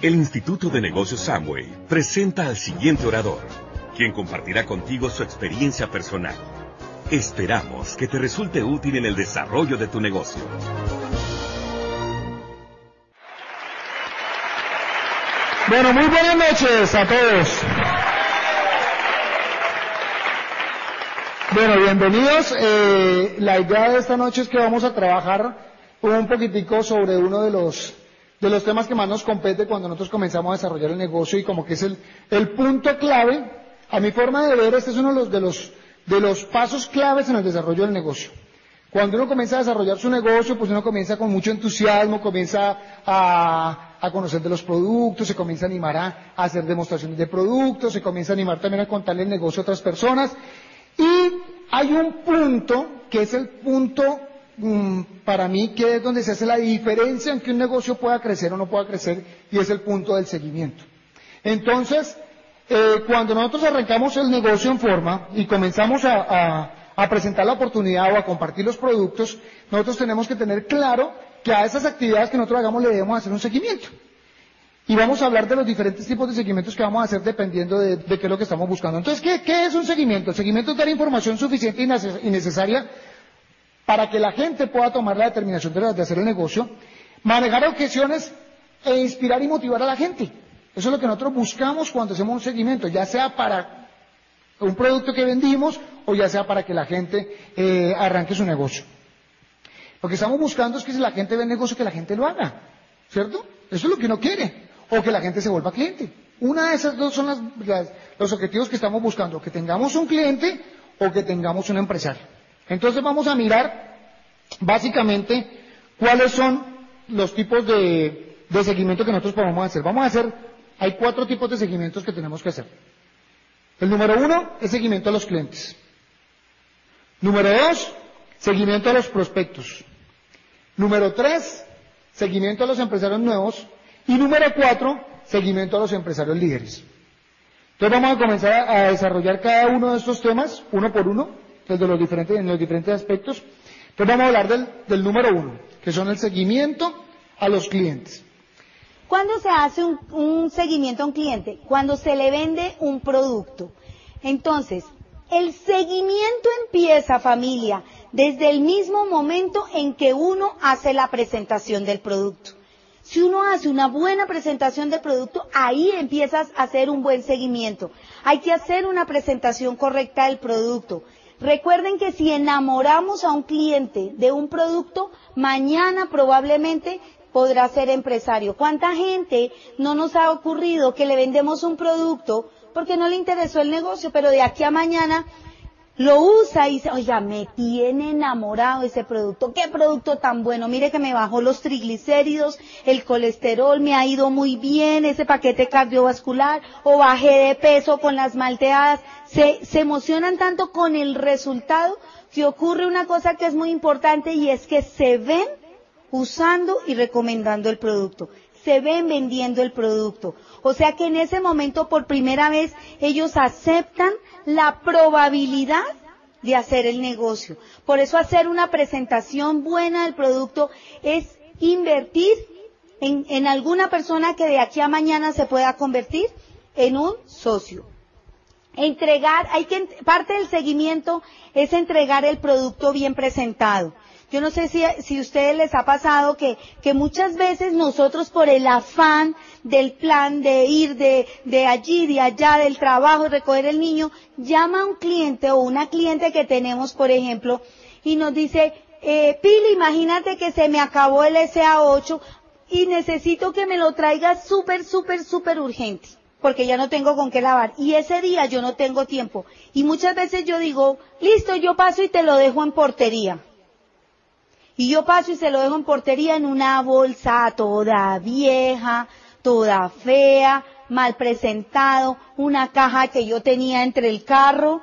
El Instituto de Negocios Samway presenta al siguiente orador, quien compartirá contigo su experiencia personal. Esperamos que te resulte útil en el desarrollo de tu negocio. Bueno, muy buenas noches a todos. Bueno, bienvenidos. Eh, la idea de esta noche es que vamos a trabajar un poquitico sobre uno de los, de los temas que más nos compete cuando nosotros comenzamos a desarrollar el negocio y como que es el, punto clave. A mi forma de ver, este es uno de los, de los, de los pasos claves en el desarrollo del negocio. Cuando uno comienza a desarrollar su negocio, pues uno comienza con mucho entusiasmo, comienza a, a conocer de los productos, se comienza a animar a, hacer demostraciones de productos, se comienza a animar también a contarle el negocio a otras personas. Y hay un punto que es el punto para mí que es donde se hace la diferencia en que un negocio pueda crecer o no pueda crecer y es el punto del seguimiento. Entonces, eh, cuando nosotros arrancamos el negocio en forma y comenzamos a presentar la oportunidad o a compartir los productos, nosotros tenemos que tener claro que a esas actividades que nosotros hagamos le debemos hacer un seguimiento. Y vamos a hablar de los diferentes tipos de seguimientos que vamos a hacer dependiendo de, qué es lo que estamos buscando. Entonces, ¿qué, es un seguimiento? El seguimiento es dar información suficiente y necesaria para que la gente pueda tomar la determinación de, hacer el negocio, manejar objeciones e inspirar y motivar a la gente. Eso es lo que nosotros buscamos cuando hacemos un seguimiento, ya sea para un producto que vendimos o ya sea para que la gente eh, arranque su negocio. Lo que estamos buscando es que si la gente ve negocio, que la gente lo haga, ¿cierto? Eso es lo que uno quiere, o que la gente se vuelva cliente. Una de esas dos son los objetivos que estamos buscando, que tengamos un cliente o que tengamos un empresario. Entonces vamos a mirar básicamente cuáles son los tipos de, seguimiento que nosotros podemos hacer. Vamos a hacer, hay cuatro tipos de seguimientos que tenemos que hacer. El número uno es seguimiento a los clientes. Número dos, seguimiento a los prospectos. Número tres, seguimiento a los empresarios nuevos. Y número cuatro, seguimiento a los empresarios líderes. Entonces vamos a comenzar a desarrollar cada uno de estos temas, uno por uno, desde los diferentes, aspectos. Entonces vamos a hablar del, número uno, que son el seguimiento a los clientes. ¿Cuándo se hace un, seguimiento a un cliente? Cuando se le vende un producto. Entonces, el seguimiento empieza, familia, desde el mismo momento en que uno hace la presentación del producto. Si uno hace una buena presentación del producto, ahí empiezas a hacer un buen seguimiento. Hay que hacer una presentación correcta del producto. Recuerden que si enamoramos a un cliente de un producto, mañana probablemente podrá ser empresario. ¿Cuánta gente no nos ha ocurrido que le vendemos un producto porque no le interesó el negocio, pero de aquí a mañana lo usa y dice, oiga, me tiene enamorado ese producto, qué producto tan bueno, mire que me bajó los triglicéridos, el colesterol me ha ido muy bien, ese paquete cardiovascular, o bajé de peso con las malteadas, se, se emocionan tanto con el resultado que ocurre una cosa que es muy importante y es que se ven usando y recomendando el producto. Se ven vendiendo el producto. O sea que en ese momento por primera vez ellos aceptan la probabilidad de hacer el negocio. Por eso hacer una presentación buena del producto es invertir en, alguna persona que de aquí a mañana se pueda convertir en un socio. Entregar, hay que, parte del seguimiento es entregar el producto bien presentado. Yo no sé si, si a ustedes les ha pasado que, que muchas veces nosotros por el afán del plan de ir de, de allí, de allá, del trabajo recoger el niño, llama a un cliente o una cliente que tenemos, por ejemplo, y nos dice, eh, Pili, imagínate que se me acabó el SA8 y necesito que me lo traigas súper, súper, súper urgente porque ya no tengo con qué lavar. Y ese día yo no tengo tiempo. Y muchas veces yo digo, listo, yo paso y te lo dejo en portería. Y yo paso y se lo dejo en portería en una bolsa toda vieja, toda fea, mal presentado, una caja que yo tenía entre el carro,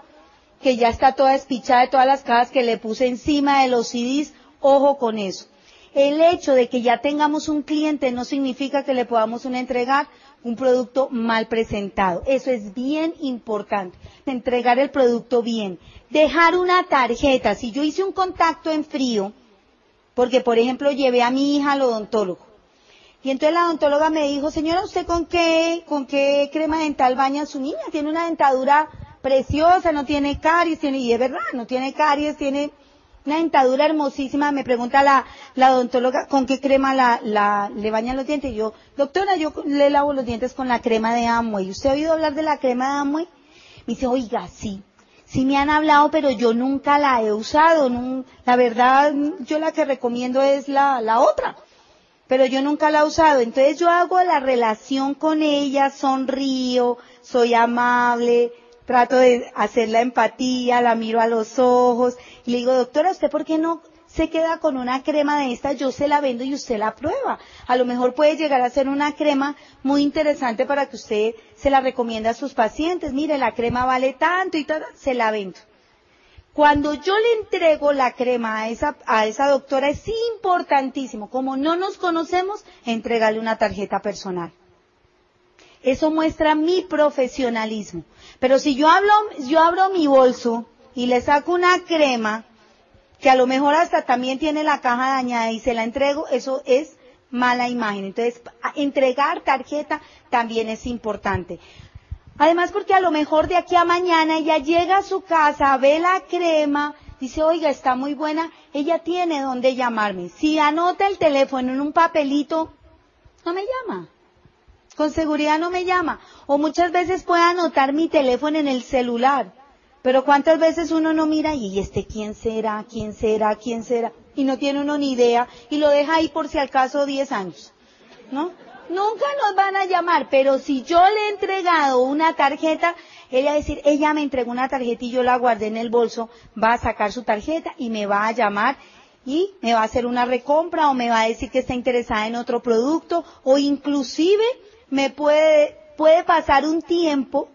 que ya está toda despichada de todas las cajas que le puse encima de los CDs. Ojo con eso. El hecho de que ya tengamos un cliente no significa que le podamos entregar un producto mal presentado. Eso es bien importante. Entregar el producto bien. Dejar una tarjeta. Si yo hice un contacto en frío, porque, por ejemplo, llevé a mi hija al odontólogo. Y entonces la odontóloga me dijo, señora, ¿usted con qué, con qué crema dental baña a su niña? Tiene una dentadura preciosa, no tiene caries, tiene, y es verdad, no tiene caries, tiene una dentadura hermosísima. Me pregunta la, la odontóloga, ¿con qué crema la, la, le bañan los dientes? Y yo, doctora, yo le lavo los dientes con la crema de Amway. ¿Usted ha oído hablar de la crema de Amway? Me dice, oiga, sí. Sí me han hablado, pero yo nunca la he usado. la verdad, yo la que recomiendo es la, la otra pero yo nunca la he usado. Entonces yo hago la relación con ella, sonrío, soy amable, trato de hacer la empatía, la miro a los ojos y le digo, doctora, ¿usted por qué no se queda con una crema de esta? Yo se la vendo y usted la prueba. A lo mejor puede llegar a ser una crema muy interesante para que usted se la recomiende a sus pacientes. Mire, la crema vale tanto y todo, se la vendo. Cuando yo le entrego la crema a esa, a esa doctora es importantísimo, como no nos conocemos, entregarle una tarjeta personal. Eso muestra mi profesionalismo. Pero si yo hablo, yo abro mi bolso y le saco una crema, que a lo mejor hasta también tiene la caja dañada y se la entrego, eso es mala imagen. Entonces, entregar tarjeta también es importante. Además porque a lo mejor de aquí a mañana ella llega a su casa, ve la crema, dice, oiga, está muy buena, ella tiene donde llamarme. Si anota el teléfono en un papelito, no me llama. Con seguridad no me llama. O muchas veces puede anotar mi teléfono en el celular. Pero cuántas veces uno no mira y este quién será, quién será, quién será, y no tiene uno ni idea y lo deja ahí por si al caso 10 años. ¿No? Nunca nos van a llamar, pero si yo le he entregado una tarjeta, ella va a decir, ella me entregó una tarjeta y yo la guardé en el bolso, va a sacar su tarjeta y me va a llamar y me va a hacer una recompra o me va a decir que está interesada en otro producto o inclusive me puede, puede pasar un tiempo,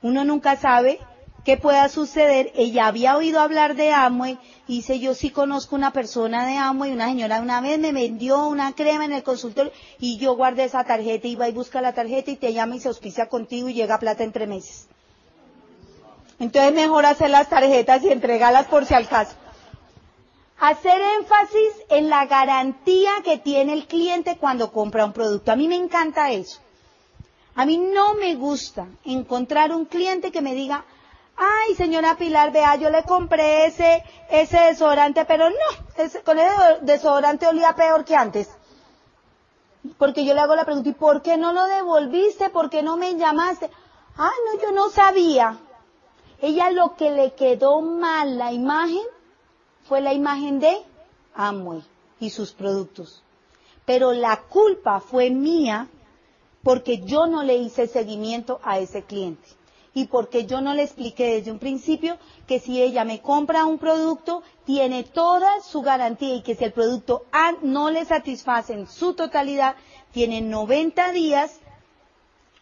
uno nunca sabe, que pueda suceder. Ella había oído hablar de Amway y dice, yo sí conozco una persona de Amway, una señora una vez me vendió una crema en el consultorio y yo guardé esa tarjeta, iba y busca la tarjeta y te llama y se auspicia contigo y llega plata entre meses. Entonces mejor hacer las tarjetas y entregarlas por si al caso. Hacer énfasis en la garantía que tiene el cliente cuando compra un producto. A mí me encanta eso. A mí no me gusta encontrar un cliente que me diga, Ay, señora Pilar, vea, yo le compré ese, ese desodorante, pero no, con el desodorante olía peor que antes. Porque yo le hago la pregunta, ¿y por qué no lo devolviste? ¿Por qué no me llamaste? Ay, no, yo no sabía. Ella lo que le quedó mal la imagen fue la imagen de Amway y sus productos. Pero la culpa fue mía porque yo no le hice seguimiento a ese cliente y porque yo no le expliqué desde un principio que si ella me compra un producto, tiene toda su garantía y que si el producto no le satisface en su totalidad, tiene 90 días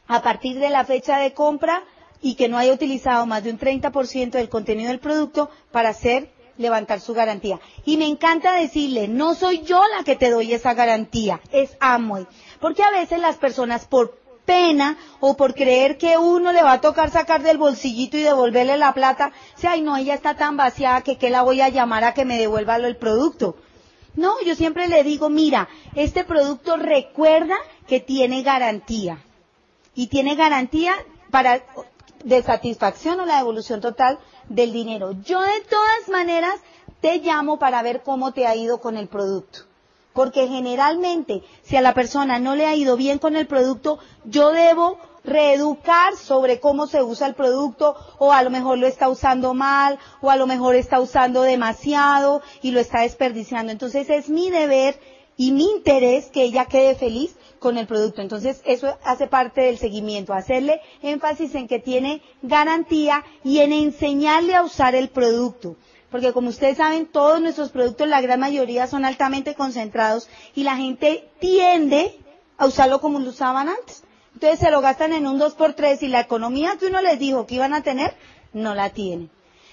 a partir de la fecha de compra y que no haya utilizado más de un 30% del contenido del producto para hacer levantar su garantía. Y me encanta decirle, no soy yo la que te doy esa garantía, es Amway. Porque a veces las personas por pena o por creer que uno le va a tocar sacar del bolsillito y devolverle la plata, si ay no, ella está tan vaciada que qué la voy a llamar a que me devuelva el producto. No, yo siempre le digo, mira, este producto recuerda que tiene garantía. Y tiene garantía para de satisfacción o la devolución total del dinero. Yo de todas maneras te llamo para ver cómo te ha ido con el producto. Porque generalmente, si a la persona no le ha ido bien con el producto, yo debo reeducar sobre cómo se usa el producto o a lo mejor lo está usando mal o a lo mejor está usando demasiado y lo está desperdiciando. Entonces es mi deber y mi interés que ella quede feliz con el producto. Entonces eso hace parte del seguimiento, hacerle énfasis en que tiene garantía y en enseñarle a usar el producto porque como ustedes saben, todos nuestros productos, la gran mayoría son altamente concentrados y la gente tiende a usarlo como lo usaban antes. Entonces se lo gastan en un 2x3 y la economía que uno les dijo que iban a tener, no la tienen.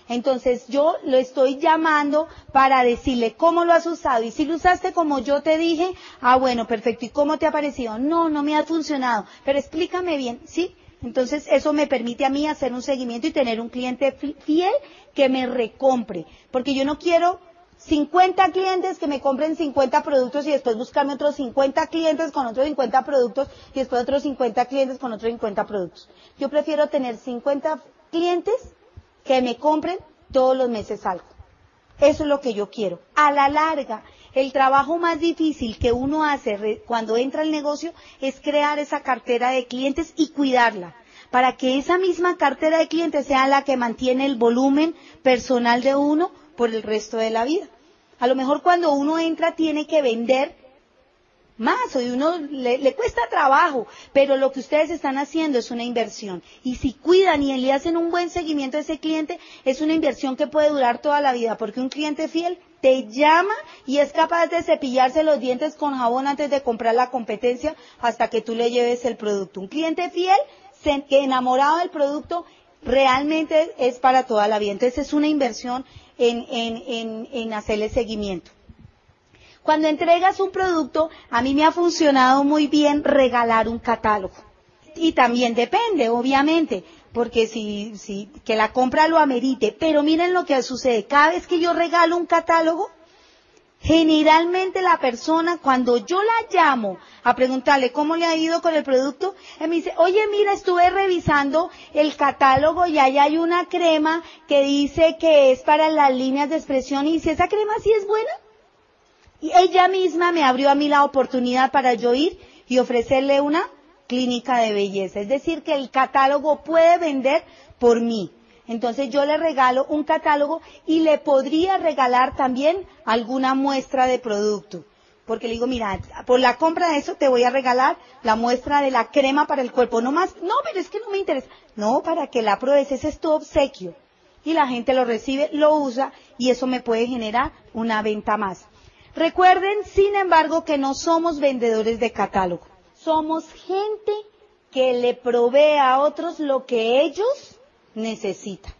Entonces yo lo estoy llamando para decirle cómo lo has usado y si lo usaste como yo te dije, ah bueno, perfecto, ¿y cómo te ha parecido? No, no me ha funcionado, pero explícame bien, ¿sí? Entonces eso me permite a mí hacer un seguimiento y tener un cliente fiel que me recompre, porque yo no quiero 50 clientes que me compren 50 productos y después buscarme otros 50 clientes con otros 50 productos y después otros 50 clientes con otros 50 productos. Yo prefiero tener 50 clientes que me compren todos los meses algo. Eso es lo que yo quiero. A la larga, el trabajo más difícil que uno hace cuando entra al negocio es crear esa cartera de clientes y cuidarla para que esa misma cartera de clientes sea la que mantiene el volumen personal de uno por el resto de la vida. A lo mejor cuando uno entra tiene que vender más, o uno le, cuesta trabajo, pero lo que ustedes están haciendo es una inversión. Y si cuidan y le hacen un buen seguimiento a ese cliente, es una inversión que puede durar toda la vida, porque un cliente fiel te llama y es capaz de cepillarse los dientes con jabón antes de comprar la competencia hasta que tú le lleves el producto. Un cliente fiel, enamorado del producto, realmente es para toda la vida. Entonces es una inversión en, en, en hacerle seguimiento. Cuando entregas un producto, a mí me ha funcionado muy bien regalar un catálogo. Y también depende, obviamente, porque si, si, que la compra lo amerite. Pero miren lo que sucede. Cada vez que yo regalo un catálogo, generalmente la persona, cuando yo la llamo a preguntarle cómo le ha ido con el producto, me dice, oye, mira, estuve revisando el catálogo y ahí hay una crema que dice que es para las líneas de expresión y si esa crema sí es buena. Y ella misma me abrió a mí la oportunidad para yo ir y ofrecerle una clínica de belleza. Es decir, que el catálogo puede vender por mí. Entonces yo le regalo un catálogo y le podría regalar también alguna muestra de producto. Porque le digo, mira, por la compra de eso te voy a regalar la muestra de la crema para el cuerpo. No más, no, pero es que no me interesa. No, para que la pruebes, ese es tu obsequio. Y la gente lo recibe, lo usa y eso me puede generar una venta más. Recuerden, sin embargo, que no somos vendedores de catálogo. Somos gente que le provee a otros lo que ellos necesitan.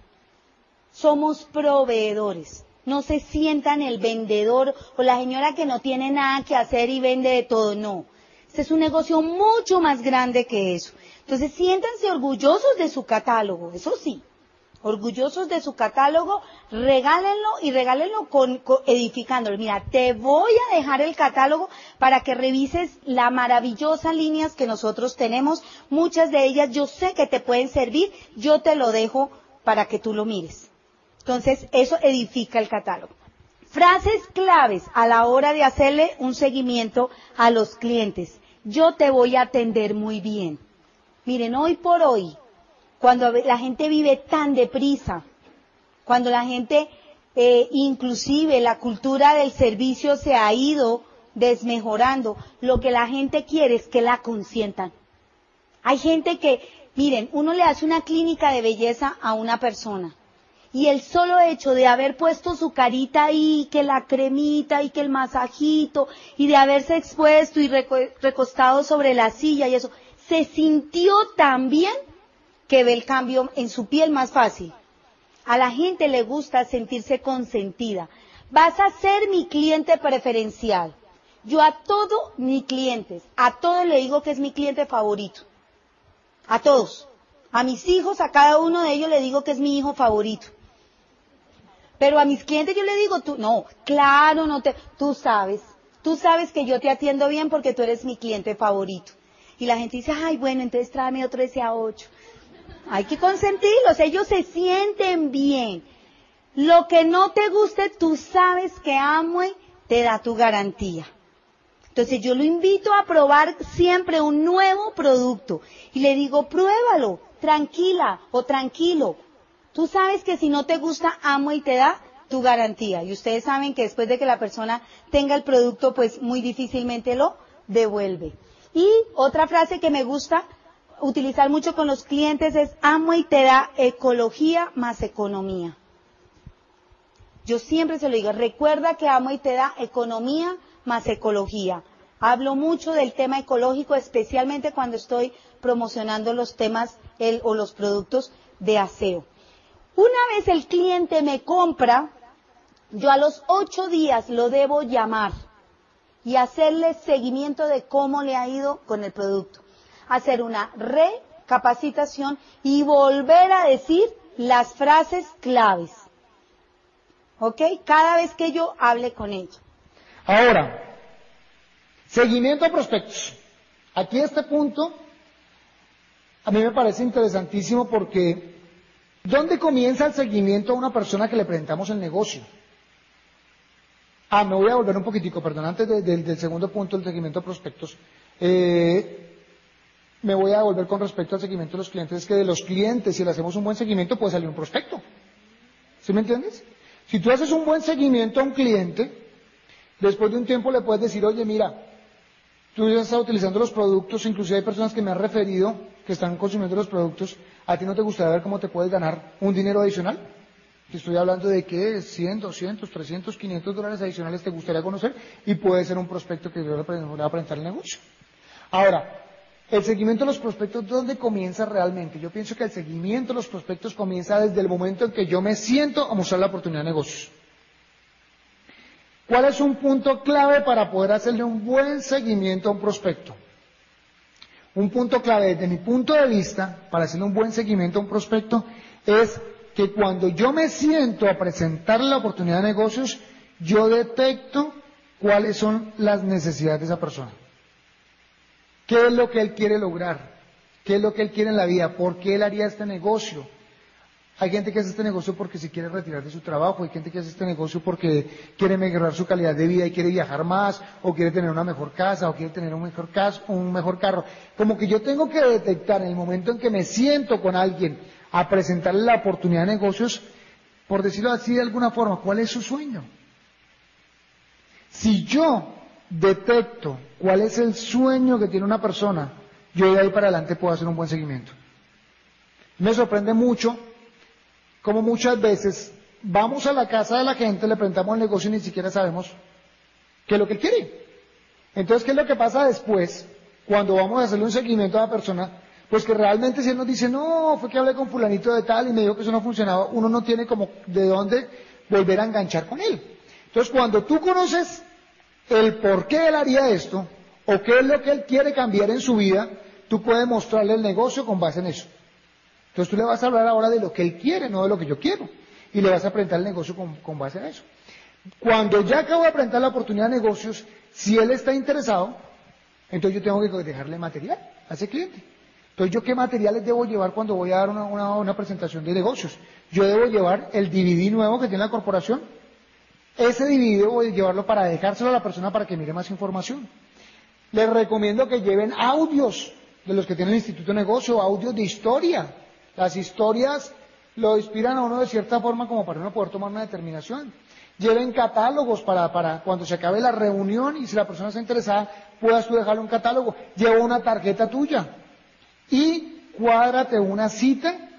Somos proveedores. No se sientan el vendedor o la señora que no tiene nada que hacer y vende de todo. No. Este es un negocio mucho más grande que eso. Entonces siéntanse orgullosos de su catálogo, eso sí orgullosos de su catálogo, regálenlo y regálenlo con, edificándolo. Mira, te voy a dejar el catálogo para que revises la maravillosa líneas que nosotros tenemos. Muchas de ellas yo sé que te pueden servir, yo te lo dejo para que tú lo mires. Entonces, eso edifica el catálogo. Frases claves a la hora de hacerle un seguimiento a los clientes. Yo te voy a atender muy bien. Miren, hoy por hoy, cuando la gente vive tan deprisa, cuando la gente, eh, inclusive la cultura del servicio se ha ido desmejorando, lo que la gente quiere es que la consientan. Hay gente que, miren, uno le hace una clínica de belleza a una persona y el solo hecho de haber puesto su carita ahí, que la cremita y que el masajito y de haberse expuesto y recostado sobre la silla y eso, se sintió tan bien que ve el cambio en su piel más fácil. A la gente le gusta sentirse consentida. Vas a ser mi cliente preferencial. Yo a todos mis clientes, a todos le digo que es mi cliente favorito. A todos. A mis hijos, a cada uno de ellos le digo que es mi hijo favorito. Pero a mis clientes yo le digo, tú, no, claro, no te, tú sabes, tú sabes que yo te atiendo bien porque tú eres mi cliente favorito. Y la gente dice, ay, bueno, entonces tráeme otro ese a ocho. Hay que consentirlos, ellos se sienten bien. Lo que no te guste, tú sabes que Amway te da tu garantía. Entonces yo lo invito a probar siempre un nuevo producto y le digo, pruébalo, tranquila o tranquilo. Tú sabes que si no te gusta, Amway te da tu garantía. Y ustedes saben que después de que la persona tenga el producto, pues muy difícilmente lo devuelve. Y otra frase que me gusta utilizar mucho con los clientes es amo y te da ecología más economía. Yo siempre se lo digo, recuerda que amo y te da economía más ecología. Hablo mucho del tema ecológico, especialmente cuando estoy promocionando los temas o los productos de aseo. Una vez el cliente me compra, yo a los ocho días lo debo llamar y hacerle seguimiento de cómo le ha ido con el producto hacer una recapacitación y volver a decir las frases claves. ¿ok? Cada vez que yo hable con ella. Ahora, seguimiento a prospectos. Aquí este punto a mí me parece interesantísimo porque ¿dónde comienza el seguimiento a una persona que le presentamos el negocio? Ah, me voy a volver un poquitico, perdón, antes del segundo punto, el seguimiento a prospectos. Eh, me voy a volver con respecto al seguimiento de los clientes. Es que de los clientes, si le hacemos un buen seguimiento, puede salir un prospecto. ¿Sí me entiendes? Si tú haces un buen seguimiento a un cliente, después de un tiempo le puedes decir, oye, mira, tú ya estás utilizando los productos, inclusive hay personas que me han referido que están consumiendo los productos, ¿a ti no te gustaría ver cómo te puedes ganar un dinero adicional? Te estoy hablando de que 100, 200, 300, 500 dólares adicionales te gustaría conocer y puede ser un prospecto que yo le va a presentar el negocio. Ahora, el seguimiento de los prospectos, ¿dónde comienza realmente? Yo pienso que el seguimiento de los prospectos comienza desde el momento en que yo me siento a mostrar la oportunidad de negocios. ¿Cuál es un punto clave para poder hacerle un buen seguimiento a un prospecto? Un punto clave desde mi punto de vista para hacerle un buen seguimiento a un prospecto es que cuando yo me siento a presentarle la oportunidad de negocios, yo detecto cuáles son las necesidades de esa persona. ¿Qué es lo que él quiere lograr? ¿Qué es lo que él quiere en la vida? ¿Por qué él haría este negocio? Hay gente que hace este negocio porque se quiere retirar de su trabajo, hay gente que hace este negocio porque quiere mejorar su calidad de vida y quiere viajar más, o quiere tener una mejor casa, o quiere tener un mejor, un mejor carro. Como que yo tengo que detectar en el momento en que me siento con alguien a presentarle la oportunidad de negocios, por decirlo así de alguna forma, cuál es su sueño. Si yo detecto cuál es el sueño que tiene una persona, yo de ahí para adelante puedo hacer un buen seguimiento. Me sorprende mucho como muchas veces vamos a la casa de la gente, le presentamos el negocio y ni siquiera sabemos qué es lo que quiere. Entonces, ¿qué es lo que pasa después cuando vamos a hacerle un seguimiento a la persona? Pues que realmente si él nos dice, no, fue que hablé con fulanito de tal y me dijo que eso no funcionaba, uno no tiene como de dónde volver a enganchar con él. Entonces, cuando tú conoces el por qué él haría esto o qué es lo que él quiere cambiar en su vida, tú puedes mostrarle el negocio con base en eso. Entonces tú le vas a hablar ahora de lo que él quiere, no de lo que yo quiero. Y le vas a presentar el negocio con, base en eso. Cuando ya acabo de presentar la oportunidad de negocios, si él está interesado, entonces yo tengo que dejarle material a ese cliente. Entonces, ¿yo qué materiales debo llevar cuando voy a dar una, una presentación de negocios? Yo debo llevar el DVD nuevo que tiene la corporación, ese dividido voy a llevarlo para dejárselo a la persona para que mire más información. Les recomiendo que lleven audios de los que tienen el Instituto de Negocio, audios de historia. Las historias lo inspiran a uno de cierta forma como para uno poder tomar una determinación. Lleven catálogos para, para cuando se acabe la reunión y si la persona está interesada, puedas tú dejarle un catálogo. Lleva una tarjeta tuya y cuádrate una cita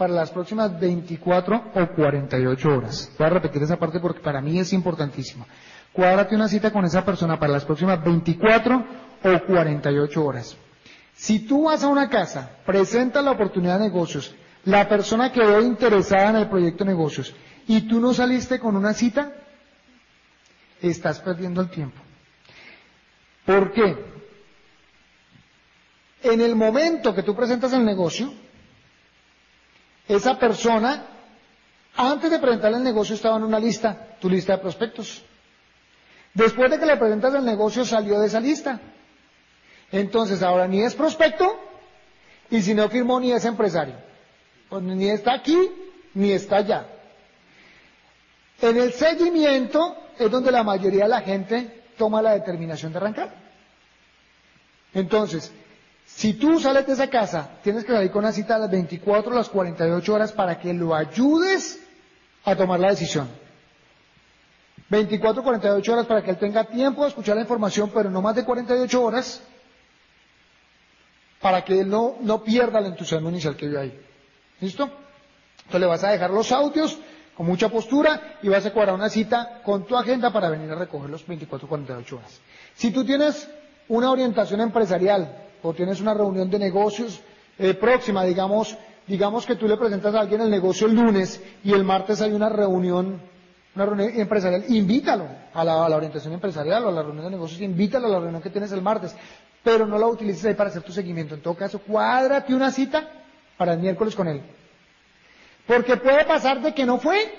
para las próximas 24 o 48 horas. Voy a repetir esa parte porque para mí es importantísima. Cuádrate una cita con esa persona para las próximas 24 o 48 horas. Si tú vas a una casa, presentas la oportunidad de negocios, la persona quedó interesada en el proyecto de negocios y tú no saliste con una cita, estás perdiendo el tiempo. ¿Por qué? En el momento que tú presentas el negocio, esa persona, antes de presentarle el negocio, estaba en una lista, tu lista de prospectos. Después de que le presentas el negocio, salió de esa lista. Entonces, ahora ni es prospecto, y si no firmó, ni es empresario. Pues ni está aquí, ni está allá. En el seguimiento es donde la mayoría de la gente toma la determinación de arrancar. Entonces, si tú sales de esa casa, tienes que salir con una cita a las 24 o las 48 horas para que lo ayudes a tomar la decisión. 24 o 48 horas para que él tenga tiempo de escuchar la información, pero no más de 48 horas para que él no, no pierda el entusiasmo inicial que vio ahí. ¿Listo? Entonces le vas a dejar los audios con mucha postura y vas a cuadrar una cita con tu agenda para venir a recoger los 24 o 48 horas. Si tú tienes una orientación empresarial o tienes una reunión de negocios eh, próxima, digamos, digamos que tú le presentas a alguien el negocio el lunes y el martes hay una reunión, una reunión empresarial, invítalo a la, orientación empresarial o a la reunión de negocios, invítalo a la reunión que tienes el martes, pero no la utilices ahí para hacer tu seguimiento. En todo caso, cuádrate una cita para el miércoles con él. Porque puede pasar de que no fue.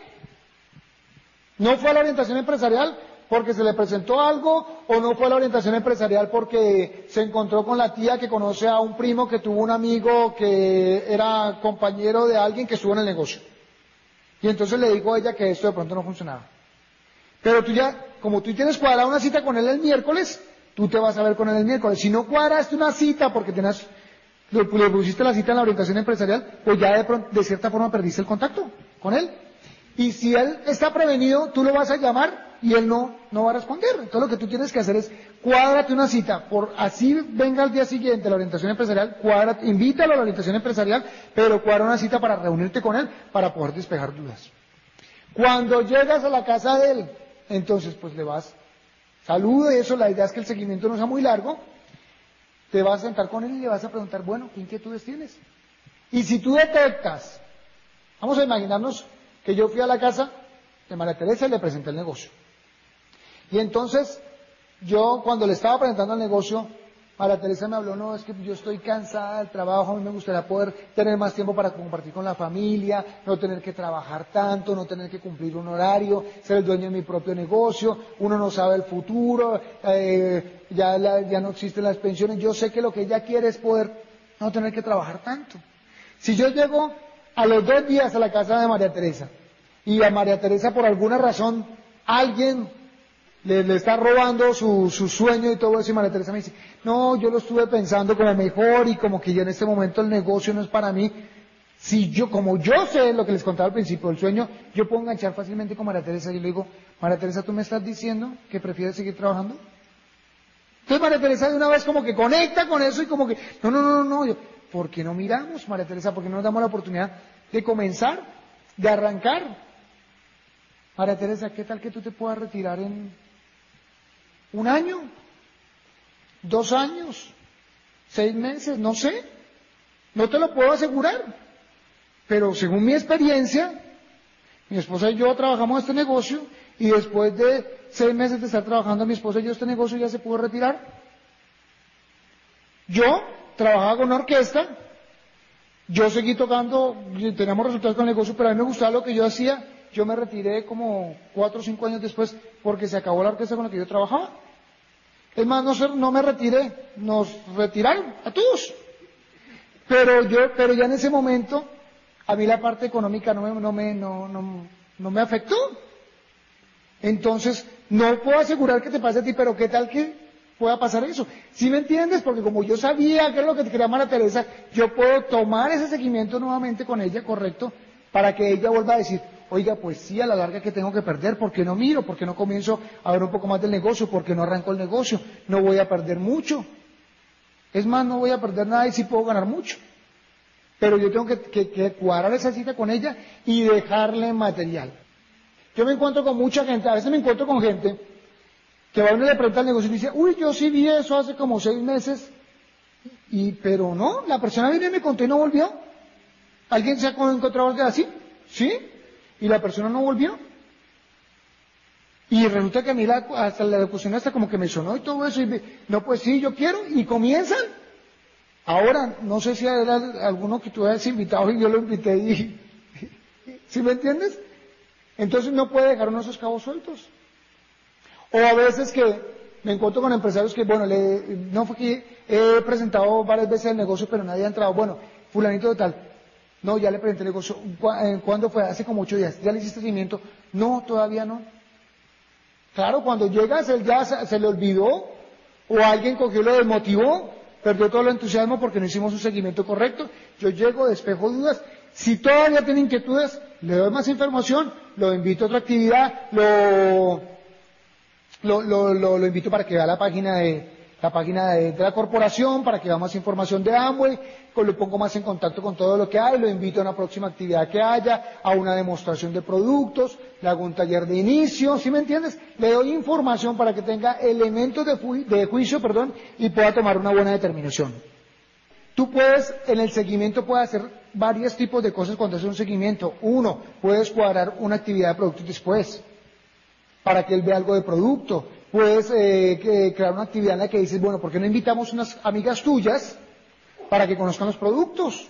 No fue a la orientación empresarial porque se le presentó algo o no fue a la orientación empresarial porque se encontró con la tía que conoce a un primo que tuvo un amigo que era compañero de alguien que estuvo en el negocio. Y entonces le dijo a ella que esto de pronto no funcionaba. Pero tú ya, como tú tienes cuadrada una cita con él el miércoles, tú te vas a ver con él el miércoles. Si no cuadraste una cita porque tenías, le, pusiste la cita en la orientación empresarial, pues ya de, de cierta forma perdiste el contacto con él. Y si él está prevenido, tú lo vas a llamar y él no, no va a responder. Entonces lo que tú tienes que hacer es cuádrate una cita, por así venga al día siguiente la orientación empresarial, cuádrate, invítalo a la orientación empresarial, pero cuadra una cita para reunirte con él para poder despejar dudas. Cuando llegas a la casa de él, entonces pues le vas, saludo y eso, la idea es que el seguimiento no sea muy largo, te vas a sentar con él y le vas a preguntar, bueno, ¿qué inquietudes tienes? Y si tú detectas, vamos a imaginarnos que yo fui a la casa de María Teresa y le presenté el negocio. Y entonces, yo cuando le estaba presentando el negocio, María Teresa me habló, no, es que yo estoy cansada del trabajo, a mí me gustaría poder tener más tiempo para compartir con la familia, no tener que trabajar tanto, no tener que cumplir un horario, ser el dueño de mi propio negocio, uno no sabe el futuro, eh, ya, ya no existen las pensiones, yo sé que lo que ella quiere es poder no tener que trabajar tanto. Si yo llego a los dos días a la casa de María Teresa y a María Teresa por alguna razón alguien le, está robando su, su, sueño y todo eso y María Teresa me dice, no, yo lo estuve pensando como mejor y como que ya en este momento el negocio no es para mí. Si yo, como yo sé lo que les contaba al principio del sueño, yo puedo enganchar fácilmente con María Teresa y le digo, María Teresa, ¿tú me estás diciendo que prefieres seguir trabajando? Entonces María Teresa de una vez como que conecta con eso y como que, no, no, no, no, no. ¿por qué no miramos, María Teresa? ¿Por qué no nos damos la oportunidad de comenzar, de arrancar? María Teresa, ¿qué tal que tú te puedas retirar en un año? ¿Dos años? ¿Seis meses? No sé. No te lo puedo asegurar. Pero según mi experiencia, mi esposa y yo trabajamos este negocio y después de seis meses de estar trabajando mi esposa y yo este negocio ya se pudo retirar. Yo trabajaba con una orquesta, yo seguí tocando, teníamos resultados con el negocio, pero a mí me gustaba lo que yo hacía, yo me retiré como cuatro o cinco años después porque se acabó la orquesta con la que yo trabajaba. Es más, no, no me retiré, nos retiraron a todos. Pero yo, pero ya en ese momento, a mí la parte económica no me, no me, no, no, no me afectó. Entonces, no puedo asegurar que te pase a ti, pero qué tal que pueda pasar eso. ¿Sí me entiendes? Porque como yo sabía que era lo que te quería María Teresa, yo puedo tomar ese seguimiento nuevamente con ella, correcto, para que ella vuelva a decir, oiga, pues sí, a la larga que tengo que perder, porque no miro, porque no comienzo a ver un poco más del negocio, porque no arranco el negocio, no voy a perder mucho. Es más, no voy a perder nada y sí puedo ganar mucho. Pero yo tengo que, que cuadrar esa cita con ella y dejarle material. Yo me encuentro con mucha gente, a veces me encuentro con gente que va a uno le pregunta al negocio y dice, uy, yo sí vi eso hace como seis meses, y, pero no, la persona vino y me contó y no volvió. ¿Alguien se ha encontrado algo así? ¿Sí? Y la persona no volvió. Y resulta que a mí la, hasta la locución hasta como que me sonó y todo eso, y no, pues sí, yo quiero, y comienzan. Ahora, no sé si era alguno que tú hayas invitado y yo lo invité y, ¿sí me entiendes? Entonces no puede dejar unos esos cabos sueltos. O a veces que me encuentro con empresarios que, bueno, le, no fue que he presentado varias veces el negocio, pero nadie ha entrado. Bueno, fulanito de tal. No, ya le presenté el negocio. Eh, ¿Cuándo fue? Hace como ocho días. ¿Ya le hiciste seguimiento? No, todavía no. Claro, cuando llegas, él ya se, le olvidó, o alguien cogió lo desmotivó, perdió todo el entusiasmo porque no hicimos un seguimiento correcto. Yo llego, despejo dudas. Si todavía tiene inquietudes, le doy más información, lo invito a otra actividad, lo lo, lo, invito para que vea la página de la página de, la corporación para que vea más información de Amway, lo pongo más en contacto con todo lo que hay, lo invito a una próxima actividad que haya, a una demostración de productos, le hago un taller de inicio, ¿sí me entiendes? Le doy información para que tenga elementos de, juicio, perdón, y pueda tomar una buena determinación. Tú puedes, en el seguimiento puedes hacer varios tipos de cosas cuando haces un seguimiento. Uno, puedes cuadrar una actividad de productos después para que él vea algo de producto. Puedes eh, crear una actividad en la que dices, bueno, ¿por qué no invitamos unas amigas tuyas para que conozcan los productos?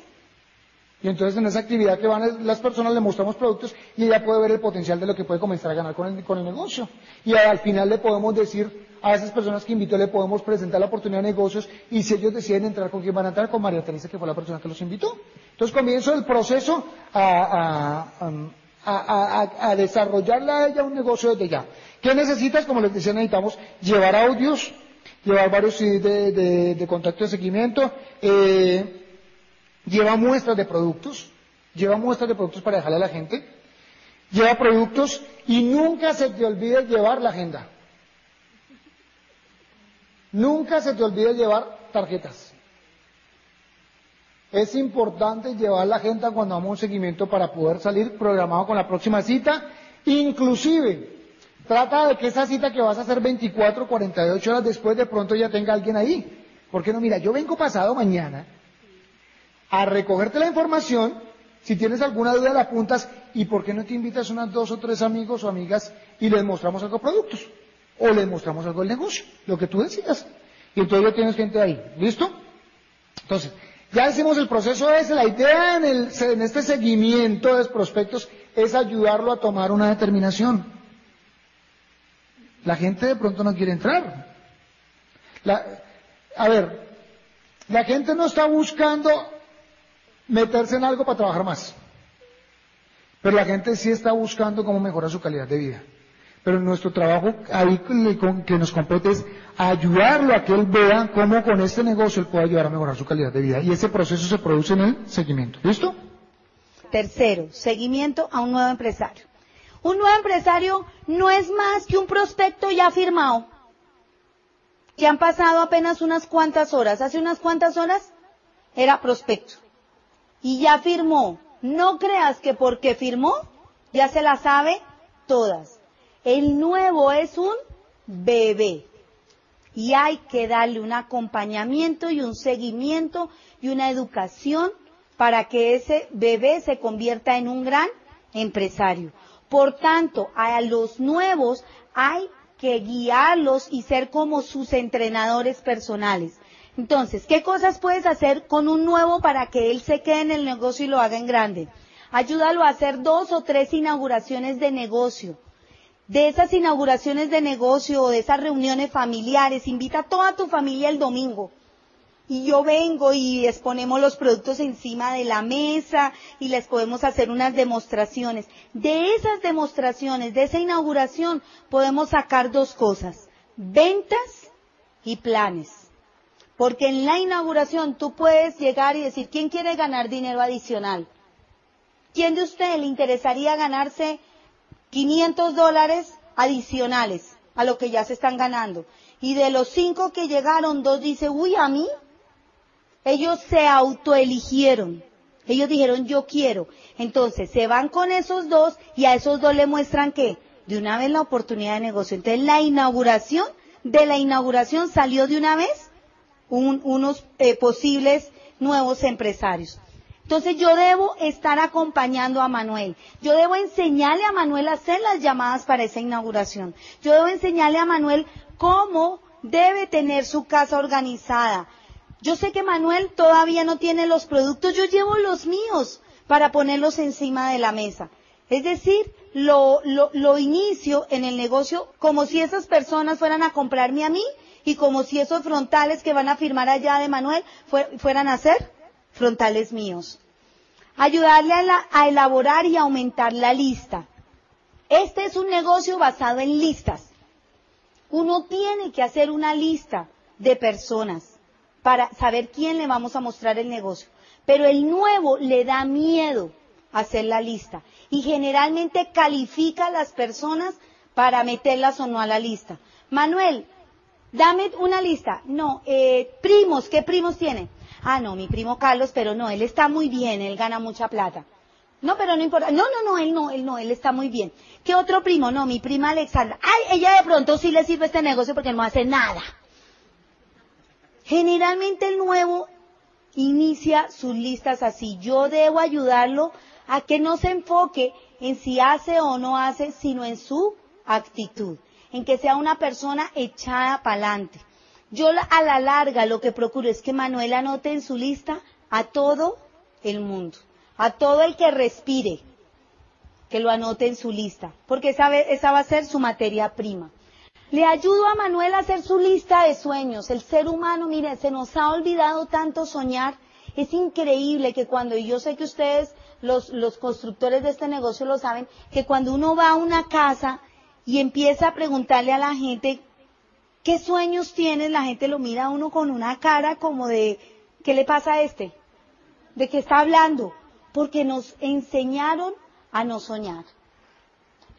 Y entonces en esa actividad que van las personas le mostramos productos y ella puede ver el potencial de lo que puede comenzar a ganar con el, con el negocio. Y al final le podemos decir a esas personas que invitó, le podemos presentar la oportunidad de negocios y si ellos deciden entrar, ¿con quién van a entrar? Con María Teresa, que fue la persona que los invitó. Entonces comienzo el proceso a, a, desarrollarle a ella un negocio desde ya. ¿Qué necesitas? Como les decía, necesitamos llevar audios, llevar varios de, de, contacto de seguimiento, eh, lleva muestras de productos, lleva muestras de productos para dejarle a la gente, lleva productos y nunca se te olvide llevar la agenda. Nunca se te olvide llevar tarjetas. Es importante llevar la agenda cuando damos un seguimiento para poder salir programado con la próxima cita. Inclusive, trata de que esa cita que vas a hacer 24, 48 horas después de pronto ya tenga alguien ahí. ¿Por qué no? Mira, yo vengo pasado mañana a recogerte la información, si tienes alguna duda la apuntas y por qué no te invitas unas dos o tres amigos o amigas y les mostramos algo productos o les mostramos algo del negocio, lo que tú decidas. Y entonces ya tienes gente ahí, ¿listo? Entonces, ya hicimos el proceso ese, la idea en, el, en este seguimiento de prospectos es ayudarlo a tomar una determinación. La gente de pronto no quiere entrar. a ver, la gente no está buscando meterse en algo para trabajar más. Pero la gente sí está buscando cómo mejorar su calidad de vida. Pero nuestro trabajo ahí que nos compete es ayudarlo a que él vea cómo con este negocio él puede ayudar a mejorar su calidad de vida. Y ese proceso se produce en el seguimiento. ¿Listo? Tercero, seguimiento a un nuevo empresario. Un nuevo empresario no es más que un prospecto ya firmado, que han pasado apenas unas cuantas horas. Hace unas cuantas horas era prospecto y ya firmó. No creas que porque firmó ya se la sabe todas. El nuevo es un bebé y hay que darle un acompañamiento y un seguimiento y una educación para que ese bebé se convierta en un gran empresario. Por tanto, a los nuevos hay que guiarlos y ser como sus entrenadores personales. Entonces, ¿qué cosas puedes hacer con un nuevo para que él se quede en el negocio y lo haga en grande? Ayúdalo a hacer dos o tres inauguraciones de negocio. De esas inauguraciones de negocio o de esas reuniones familiares, invita a toda tu familia el domingo. Y yo vengo y exponemos los productos encima de la mesa y les podemos hacer unas demostraciones. De esas demostraciones, de esa inauguración, podemos sacar dos cosas. Ventas y planes. Porque en la inauguración tú puedes llegar y decir, ¿quién quiere ganar dinero adicional? ¿Quién de ustedes le interesaría ganarse 500 dólares adicionales a lo que ya se están ganando? Y de los cinco que llegaron, dos dice, uy, a mí. Ellos se autoeligieron. Ellos dijeron, yo quiero. Entonces, se van con esos dos y a esos dos le muestran que de una vez la oportunidad de negocio. Entonces, la inauguración, de la inauguración salió de una vez unos eh, posibles nuevos empresarios. Entonces yo debo estar acompañando a Manuel. Yo debo enseñarle a Manuel a hacer las llamadas para esa inauguración. Yo debo enseñarle a Manuel cómo debe tener su casa organizada. Yo sé que Manuel todavía no tiene los productos, yo llevo los míos para ponerlos encima de la mesa. Es decir, lo, inicio en el negocio como si esas personas fueran a comprarme a mí y como si esos frontales que van a firmar allá de Manuel fueran a ser frontales míos. Ayudarle a, elaborar y aumentar la lista. Este es un negocio basado en listas. Uno tiene que hacer una lista de personas para saber quién le vamos a mostrar el negocio. Pero el nuevo le da miedo hacer la lista y generalmente califica a las personas para meterlas o no a la lista. Manuel, Dame una lista. No, eh, primos, ¿qué primos tiene? Ah, no, mi primo Carlos, pero no, él está muy bien, él gana mucha plata. No, pero no importa. No, no, no, él no, él no, él está muy bien. ¿Qué otro primo? No, mi prima Alexandra. Ay, ella de pronto sí le sirve este negocio porque no hace nada. Generalmente el nuevo inicia sus listas así. Yo debo ayudarlo a que no se enfoque en si hace o no hace, sino en su actitud en que sea una persona echada para adelante. Yo a la larga lo que procuro es que Manuel anote en su lista a todo el mundo, a todo el que respire, que lo anote en su lista, porque esa, esa va a ser su materia prima. Le ayudo a Manuel a hacer su lista de sueños. El ser humano, mire, se nos ha olvidado tanto soñar. Es increíble que cuando, y yo sé que ustedes, los, los constructores de este negocio lo saben, que cuando uno va a una casa y empieza a preguntarle a la gente qué sueños tienes, la gente lo mira a uno con una cara como de, ¿qué le pasa a este? ¿De qué está hablando? Porque nos enseñaron a no soñar.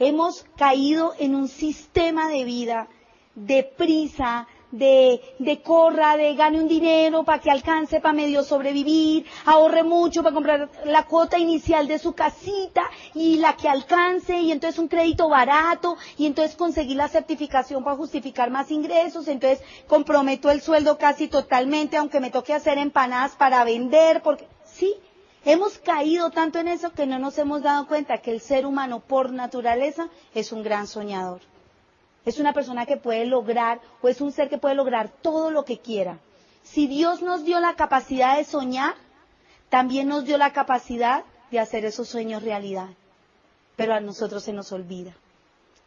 Hemos caído en un sistema de vida de prisa, de, corra, de gane un dinero para que alcance para medio sobrevivir, ahorre mucho para comprar la cuota inicial de su casita y la que alcance y entonces un crédito barato y entonces conseguir la certificación para justificar más ingresos, entonces comprometo el sueldo casi totalmente aunque me toque hacer empanadas para vender porque sí, Hemos caído tanto en eso que no nos hemos dado cuenta que el ser humano por naturaleza es un gran soñador. Es una persona que puede lograr o es un ser que puede lograr todo lo que quiera. Si Dios nos dio la capacidad de soñar, también nos dio la capacidad de hacer esos sueños realidad. Pero a nosotros se nos olvida.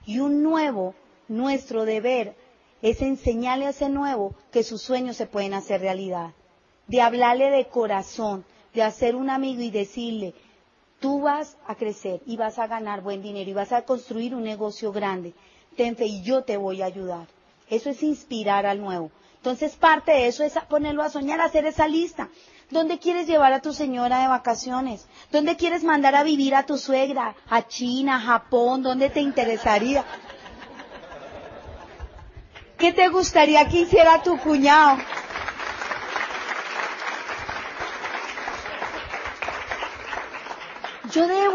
Y un nuevo, nuestro deber es enseñarle a ese nuevo que sus sueños se pueden hacer realidad. De hablarle de corazón, de hacer un amigo y decirle, tú vas a crecer y vas a ganar buen dinero y vas a construir un negocio grande. Ten fe y yo te voy a ayudar. Eso es inspirar al nuevo. Entonces parte de eso es ponerlo a soñar, hacer esa lista. ¿Dónde quieres llevar a tu señora de vacaciones? ¿Dónde quieres mandar a vivir a tu suegra? ¿A China, Japón? ¿Dónde te interesaría? ¿Qué te gustaría que hiciera tu cuñado?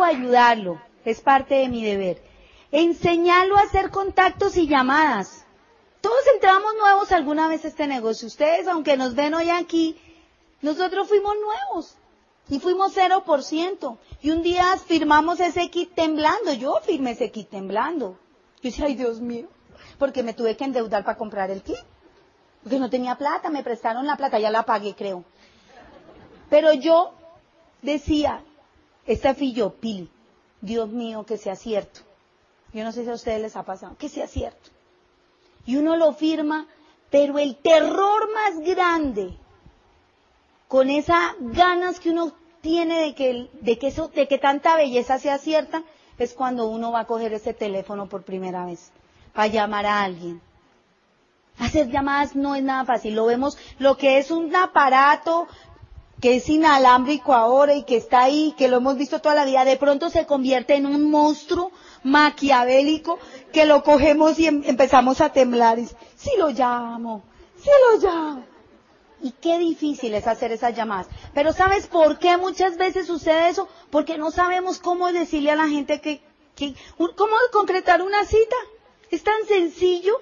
Ayudarlo, es parte de mi deber. Enseñarlo a hacer contactos y llamadas. Todos entramos nuevos alguna vez a este negocio. Ustedes, aunque nos ven hoy aquí, nosotros fuimos nuevos y fuimos 0%. Y un día firmamos ese kit temblando. Yo firmé ese kit temblando. Yo decía, ay Dios mío, porque me tuve que endeudar para comprar el kit. Porque no tenía plata, me prestaron la plata, ya la pagué creo. Pero yo decía, esta fui yo, Pili. Dios mío, que sea cierto. Yo no sé si a ustedes les ha pasado, que sea cierto. Y uno lo firma, pero el terror más grande, con esas ganas que uno tiene de que, de que, eso, de que tanta belleza sea cierta, es cuando uno va a coger ese teléfono por primera vez, para llamar a alguien. Hacer llamadas no es nada fácil, lo vemos, lo que es un aparato que es inalámbrico ahora y que está ahí, que lo hemos visto toda la vida, de pronto se convierte en un monstruo maquiavélico que lo cogemos y em, empezamos a temblar. Y, sí lo llamo, sí lo llamo. Y qué difícil es hacer esas llamadas. Pero ¿sabes por qué muchas veces sucede eso? Porque no sabemos cómo decirle a la gente que, que cómo concretar una cita. Es tan sencillo.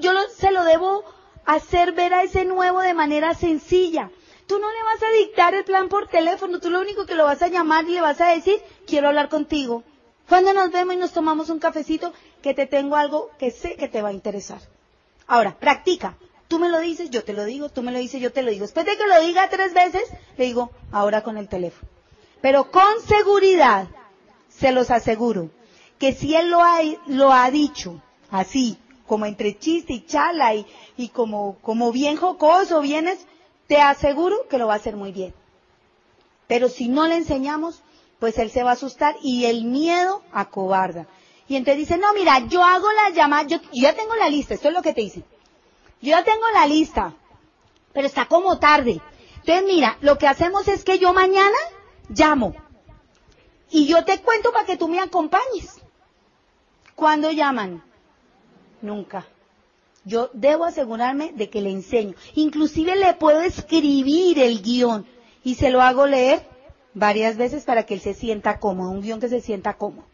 Yo se lo debo hacer ver a ese nuevo de manera sencilla. Tú no le vas a dictar el plan por teléfono, tú lo único que lo vas a llamar y le vas a decir, quiero hablar contigo. Cuando nos vemos y nos tomamos un cafecito, que te tengo algo que sé que te va a interesar. Ahora, practica. Tú me lo dices, yo te lo digo, tú me lo dices, yo te lo digo. Después de que lo diga tres veces, le digo, ahora con el teléfono. Pero con seguridad, se los aseguro, que si él lo ha, lo ha dicho así, como entre chiste y chala y, y como, como bien jocoso, vienes, te aseguro que lo va a hacer muy bien. Pero si no le enseñamos, pues él se va a asustar y el miedo acobarda. Y entonces dice, no, mira, yo hago la llamada, yo, ya tengo la lista, esto es lo que te dice. Yo ya tengo la lista, pero está como tarde. Entonces, mira, lo que hacemos es que yo mañana llamo y yo te cuento para que tú me acompañes. ¿Cuándo llaman? Nunca yo debo asegurarme de que le enseño. Inclusive le puedo escribir el guion y se lo hago leer varias veces para que él se sienta cómodo, un guion que se sienta cómodo.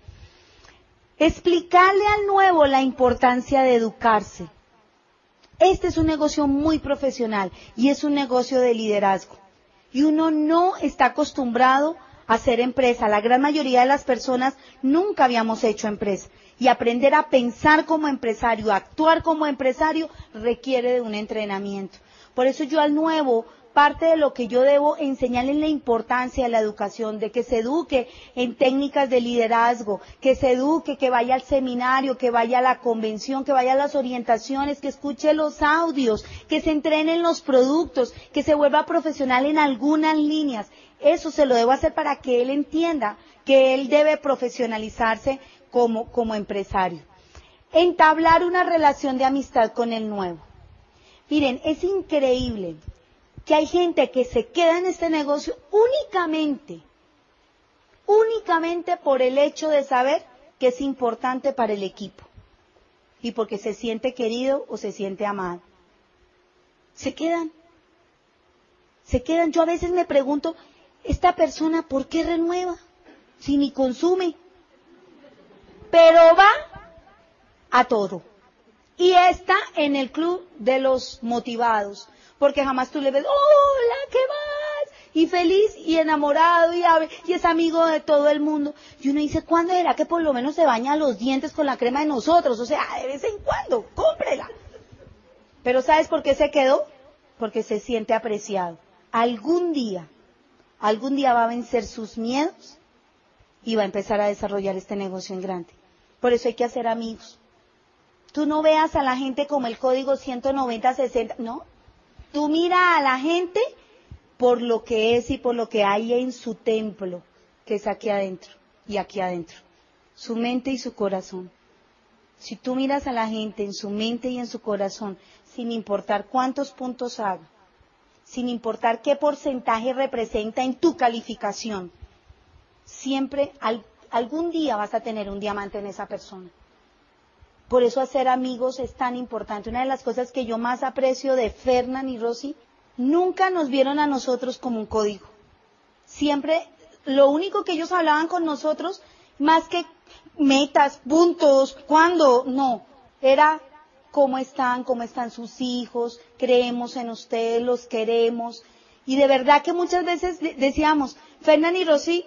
Explicarle al nuevo la importancia de educarse. Este es un negocio muy profesional y es un negocio de liderazgo. Y uno no está acostumbrado a hacer empresa. La gran mayoría de las personas nunca habíamos hecho empresa y aprender a pensar como empresario, a actuar como empresario, requiere de un entrenamiento. Por eso yo al nuevo, parte de lo que yo debo enseñarle la importancia de la educación, de que se eduque en técnicas de liderazgo, que se eduque, que vaya al seminario, que vaya a la convención, que vaya a las orientaciones, que escuche los audios, que se entrene en los productos, que se vuelva profesional en algunas líneas. Eso se lo debo hacer para que él entienda que él debe profesionalizarse como, como empresario. Entablar una relación de amistad con el nuevo. Miren, es increíble que hay gente que se queda en este negocio únicamente, únicamente por el hecho de saber que es importante para el equipo y porque se siente querido o se siente amado. Se quedan, se quedan. Yo a veces me pregunto, ¿esta persona por qué renueva si ni consume? Pero va a todo. Y está en el club de los motivados, porque jamás tú le ves, hola, ¿qué más? Y feliz y enamorado y, y es amigo de todo el mundo. Y uno dice, ¿cuándo era que por lo menos se baña los dientes con la crema de nosotros? O sea, de vez en cuando, cómprela. Pero ¿sabes por qué se quedó? Porque se siente apreciado. Algún día, algún día va a vencer sus miedos y va a empezar a desarrollar este negocio en grande. Por eso hay que hacer amigos. Tú no veas a la gente como el código 190-60, no. Tú mira a la gente por lo que es y por lo que hay en su templo, que es aquí adentro y aquí adentro. Su mente y su corazón. Si tú miras a la gente en su mente y en su corazón, sin importar cuántos puntos haga, sin importar qué porcentaje representa en tu calificación, siempre algún día vas a tener un diamante en esa persona. Por eso hacer amigos es tan importante. Una de las cosas que yo más aprecio de Fernán y Rosy, nunca nos vieron a nosotros como un código. Siempre, lo único que ellos hablaban con nosotros, más que metas, puntos, cuándo, no, era cómo están, cómo están sus hijos, creemos en ustedes, los queremos. Y de verdad que muchas veces decíamos, Fernán y Rosy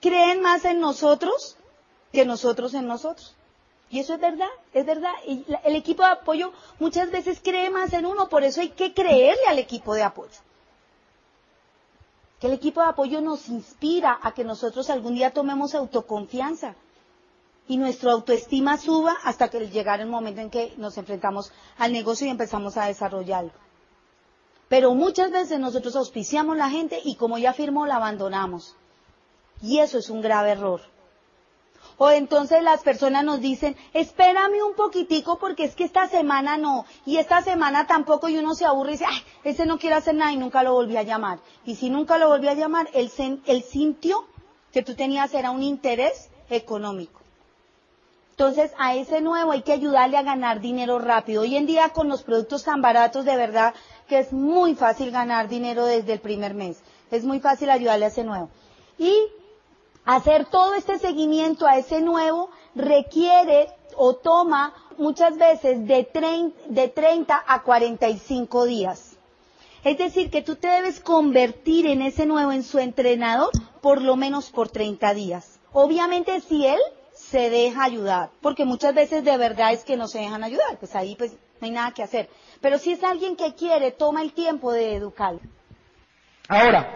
creen más en nosotros que nosotros en nosotros. Y eso es verdad, es verdad. Y el equipo de apoyo muchas veces cree más en uno, por eso hay que creerle al equipo de apoyo. Que el equipo de apoyo nos inspira a que nosotros algún día tomemos autoconfianza y nuestra autoestima suba hasta que llegara el momento en que nos enfrentamos al negocio y empezamos a desarrollarlo. Pero muchas veces nosotros auspiciamos la gente y como ya afirmó, la abandonamos. Y eso es un grave error. O entonces las personas nos dicen, espérame un poquitico porque es que esta semana no, y esta semana tampoco, y uno se aburre y dice, ay, ese no quiere hacer nada y nunca lo volví a llamar. Y si nunca lo volví a llamar, él, él sintió que tú tenías era un interés económico. Entonces, a ese nuevo hay que ayudarle a ganar dinero rápido. Hoy en día, con los productos tan baratos, de verdad que es muy fácil ganar dinero desde el primer mes. Es muy fácil ayudarle a ese nuevo. Y Hacer todo este seguimiento a ese nuevo requiere o toma muchas veces de, 30 a 45 días. Es decir, que tú te debes convertir en ese nuevo, en su entrenador, por lo menos por 30 días. Obviamente si él se deja ayudar, porque muchas veces de verdad es que no se dejan ayudar, pues ahí pues no hay nada que hacer. Pero si es alguien que quiere, toma el tiempo de educarlo. Ahora,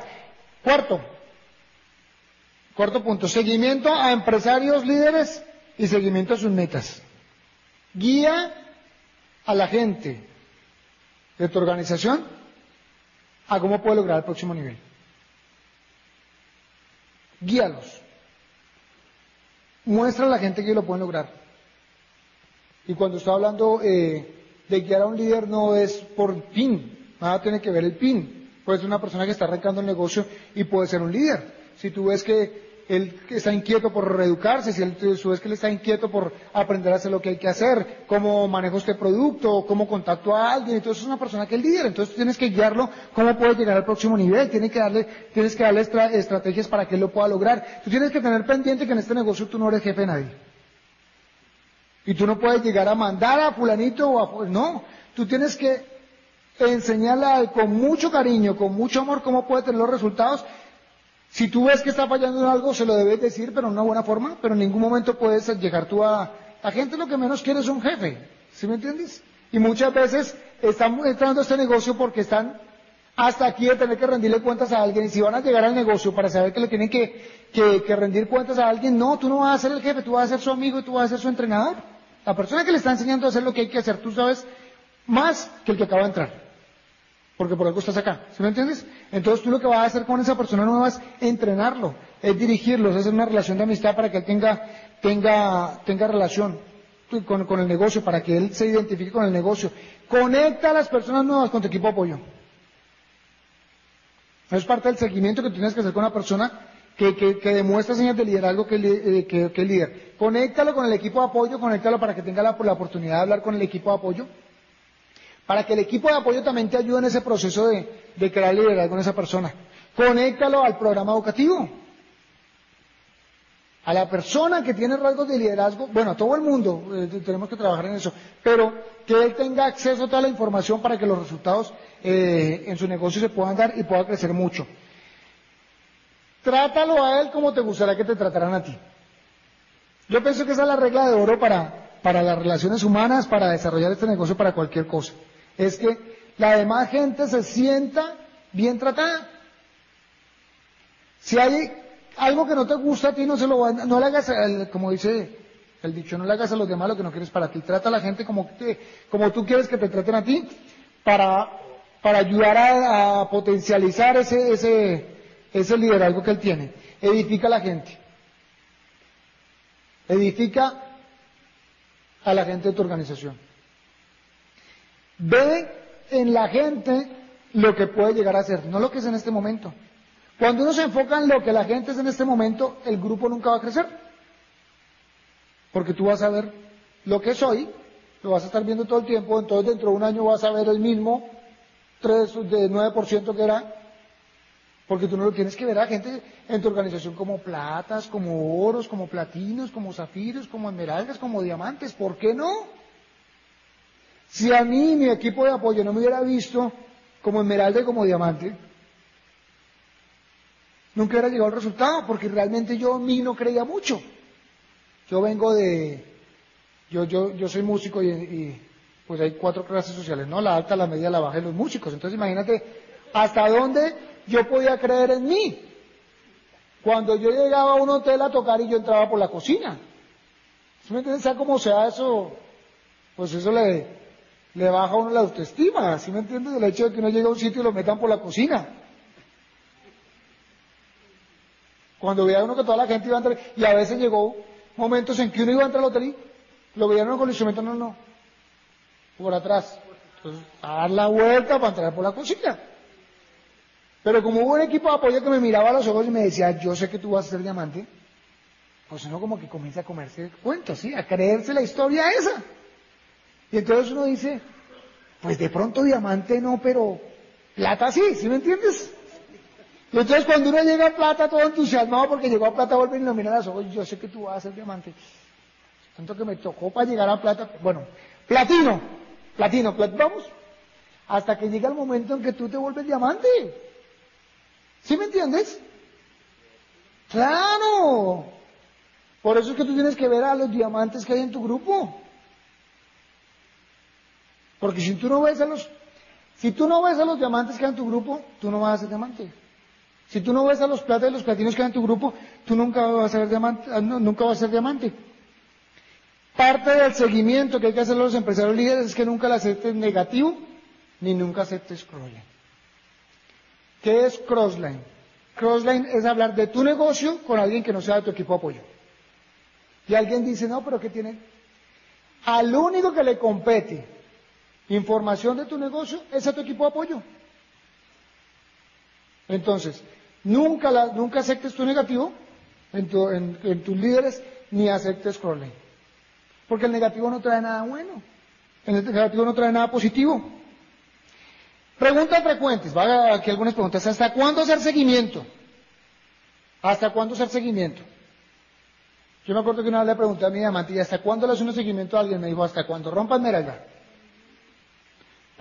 cuarto, Cuarto punto, seguimiento a empresarios líderes y seguimiento a sus metas. Guía a la gente de tu organización a cómo puede lograr el próximo nivel. Guíalos. Muestra a la gente que lo pueden lograr. Y cuando estoy hablando eh, de guiar a un líder no es por fin, nada tiene que ver el pin. Puede ser una persona que está arrancando el negocio y puede ser un líder si tú ves que él está inquieto por reeducarse, si él, tú ves que él está inquieto por aprender a hacer lo que hay que hacer, cómo manejo este producto, cómo contacto a alguien, entonces es una persona que es líder, entonces tienes que guiarlo cómo puede llegar al próximo nivel, tienes que darle, tienes que darle estrategias para que él lo pueda lograr. Tú tienes que tener pendiente que en este negocio tú no eres jefe de nadie. Y tú no puedes llegar a mandar a fulanito o a... No, tú tienes que enseñarle con mucho cariño, con mucho amor, cómo puede tener los resultados si tú ves que está fallando en algo, se lo debes decir, pero en una buena forma, pero en ningún momento puedes llegar tú a... La gente lo que menos quiere es un jefe, ¿sí me entiendes? Y muchas veces están entrando a este negocio porque están hasta aquí de tener que rendirle cuentas a alguien. Y si van a llegar al negocio para saber que le tienen que, que, rendir cuentas a alguien, no, tú no vas a ser el jefe, tú vas a ser su amigo y tú vas a ser su entrenador. La persona que le está enseñando a hacer lo que hay que hacer, tú sabes más que el que acaba de entrar. Porque por algo estás acá, ¿sí me entiendes? Entonces tú lo que vas a hacer con esa persona nueva es entrenarlo, es dirigirlo, es hacer una relación de amistad para que él tenga, tenga, tenga relación con, el negocio, para que él se identifique con el negocio. Conecta a las personas nuevas con tu equipo de apoyo. Es parte del seguimiento que tienes que hacer con una persona que, demuestra señas de liderazgo que, eh, que, que, líder. Conéctalo con el equipo de apoyo, conéctalo para que tenga la, la, oportunidad de hablar con el equipo de apoyo, para que el equipo de apoyo también te ayude en ese proceso de, crear liderazgo con esa persona. Conéctalo al programa educativo. A la persona que tiene rasgos de liderazgo, bueno, a todo el mundo, eh, tenemos que trabajar en eso, pero que él tenga acceso a toda la información para que los resultados eh, en su negocio se puedan dar y pueda crecer mucho. Trátalo a él como te gustaría que te trataran a ti. Yo pienso que esa es la regla de oro para, para las relaciones humanas, para desarrollar este negocio, para cualquier cosa. Es que la demás gente se sienta bien tratada. Si hay algo que no te gusta a ti, no se lo no le hagas, como dice el dicho, no le hagas a los demás lo que no quieres para ti. Trata a la gente como, como tú quieres que te traten a ti para, para ayudar a, potencializar ese, ese, ese liderazgo que él tiene. Edifica a la gente. Edifica a la gente de tu organización. Ve en la gente lo que puede llegar a ser, no lo que es en este momento. Cuando uno se enfoca en lo que la gente es en este momento, el grupo nunca va a crecer. Porque tú vas a ver lo que soy, lo vas a estar viendo todo el tiempo, entonces dentro de un año vas a ver el mismo 3 de 9% que era, porque tú no lo tienes que ver a gente en tu organización como platas, como oros, como platinos, como zafiros, como esmeraldas, como diamantes. ¿Por qué no? Si a mí mi equipo de apoyo no me hubiera visto como esmeralda y como diamante, nunca hubiera llegado al resultado, porque realmente yo en mí no creía mucho. Yo vengo de, yo, yo, yo soy músico y, pues hay cuatro clases sociales, ¿no? La alta, la media, la baja y los músicos. Entonces imagínate hasta dónde yo podía creer en mí. Cuando yo llegaba a un hotel a tocar y yo entraba por la cocina. ¿Sí me entiendes? Sea como sea eso, pues eso le, le baja a uno la autoestima. ¿Sí me entiendes? El hecho de que uno llegue a un sitio y lo metan por la cocina. Cuando veía uno que toda la gente iba a entrar, y a veces llegó momentos en que uno iba a entrar al hotel y lo veían con el instrumento, no, no, por atrás. Entonces, a dar la vuelta para entrar por la cocina. Pero como hubo un equipo de apoyo que me miraba a los ojos y me decía, yo sé que tú vas a ser diamante, pues uno como que comienza a comerse cuentos, ¿sí? A creerse la historia esa. Y entonces uno dice, pues de pronto diamante no, pero plata sí, ¿sí me entiendes? Y entonces cuando uno llega a plata todo entusiasmado porque llegó a plata, vuelve y lo mira las ojos, yo sé que tú vas a ser diamante. Tanto que me tocó para llegar a plata, bueno, platino, platino, vamos, hasta que llega el momento en que tú te vuelves diamante. ¿Sí me entiendes? Claro. Por eso es que tú tienes que ver a los diamantes que hay en tu grupo. Porque si tú no ves a los, si tú no ves a los diamantes que hay en tu grupo, tú no vas a ser diamante. Si tú no ves a los platas y los platinos que hay en tu grupo, tú nunca vas a ser diamante, ah, nunca vas a ser diamante. Parte del seguimiento que hay que hacer los empresarios líderes es que nunca le aceptes negativo ni nunca aceptes crossline. ¿Qué es crossline? Crossline es hablar de tu negocio con alguien que no sea de tu equipo de apoyo. Y alguien dice, no, pero ¿qué tiene? Al único que le compete información de tu negocio es a tu equipo de apoyo. Entonces, Nunca, nunca aceptes tu negativo en, tus líderes ni aceptes scrolling. Porque el negativo no trae nada bueno. El negativo no trae nada positivo. Preguntas frecuentes. Va aquí algunas preguntas. ¿Hasta cuándo hacer seguimiento? ¿Hasta cuándo hacer seguimiento? Yo me acuerdo que una vez le pregunté a mi amante, ¿hasta cuándo le hace un seguimiento a alguien? Me dijo, ¿hasta cuándo rompan Meralda?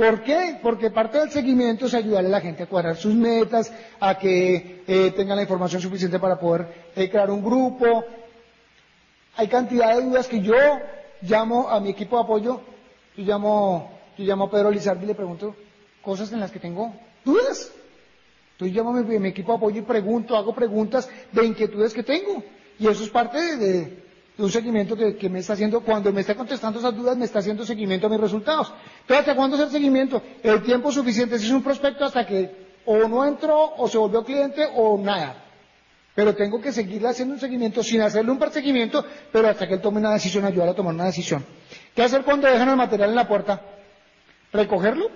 ¿Por qué? Porque parte del seguimiento es ayudarle a la gente a cuadrar sus metas, a que eh, tengan la información suficiente para poder eh, crear un grupo. Hay cantidad de dudas que yo llamo a mi equipo de apoyo, yo llamo, yo llamo a Pedro Lizardi y le pregunto cosas en las que tengo dudas. Entonces llamo a mi, equipo de apoyo y pregunto, hago preguntas de inquietudes que tengo. Y eso es parte de, un seguimiento que, me está haciendo, cuando me está contestando esas dudas, me está haciendo seguimiento a mis resultados. Entonces, ¿hasta cuándo es el seguimiento? El tiempo suficiente, si es un prospecto hasta que o no entró, o se volvió cliente, o nada. Pero tengo que seguirle haciendo un seguimiento sin hacerle un perseguimiento, pero hasta que él tome una decisión, ayudar a tomar una decisión. ¿Qué hacer cuando dejan el material en la puerta? ¿Recogerlo?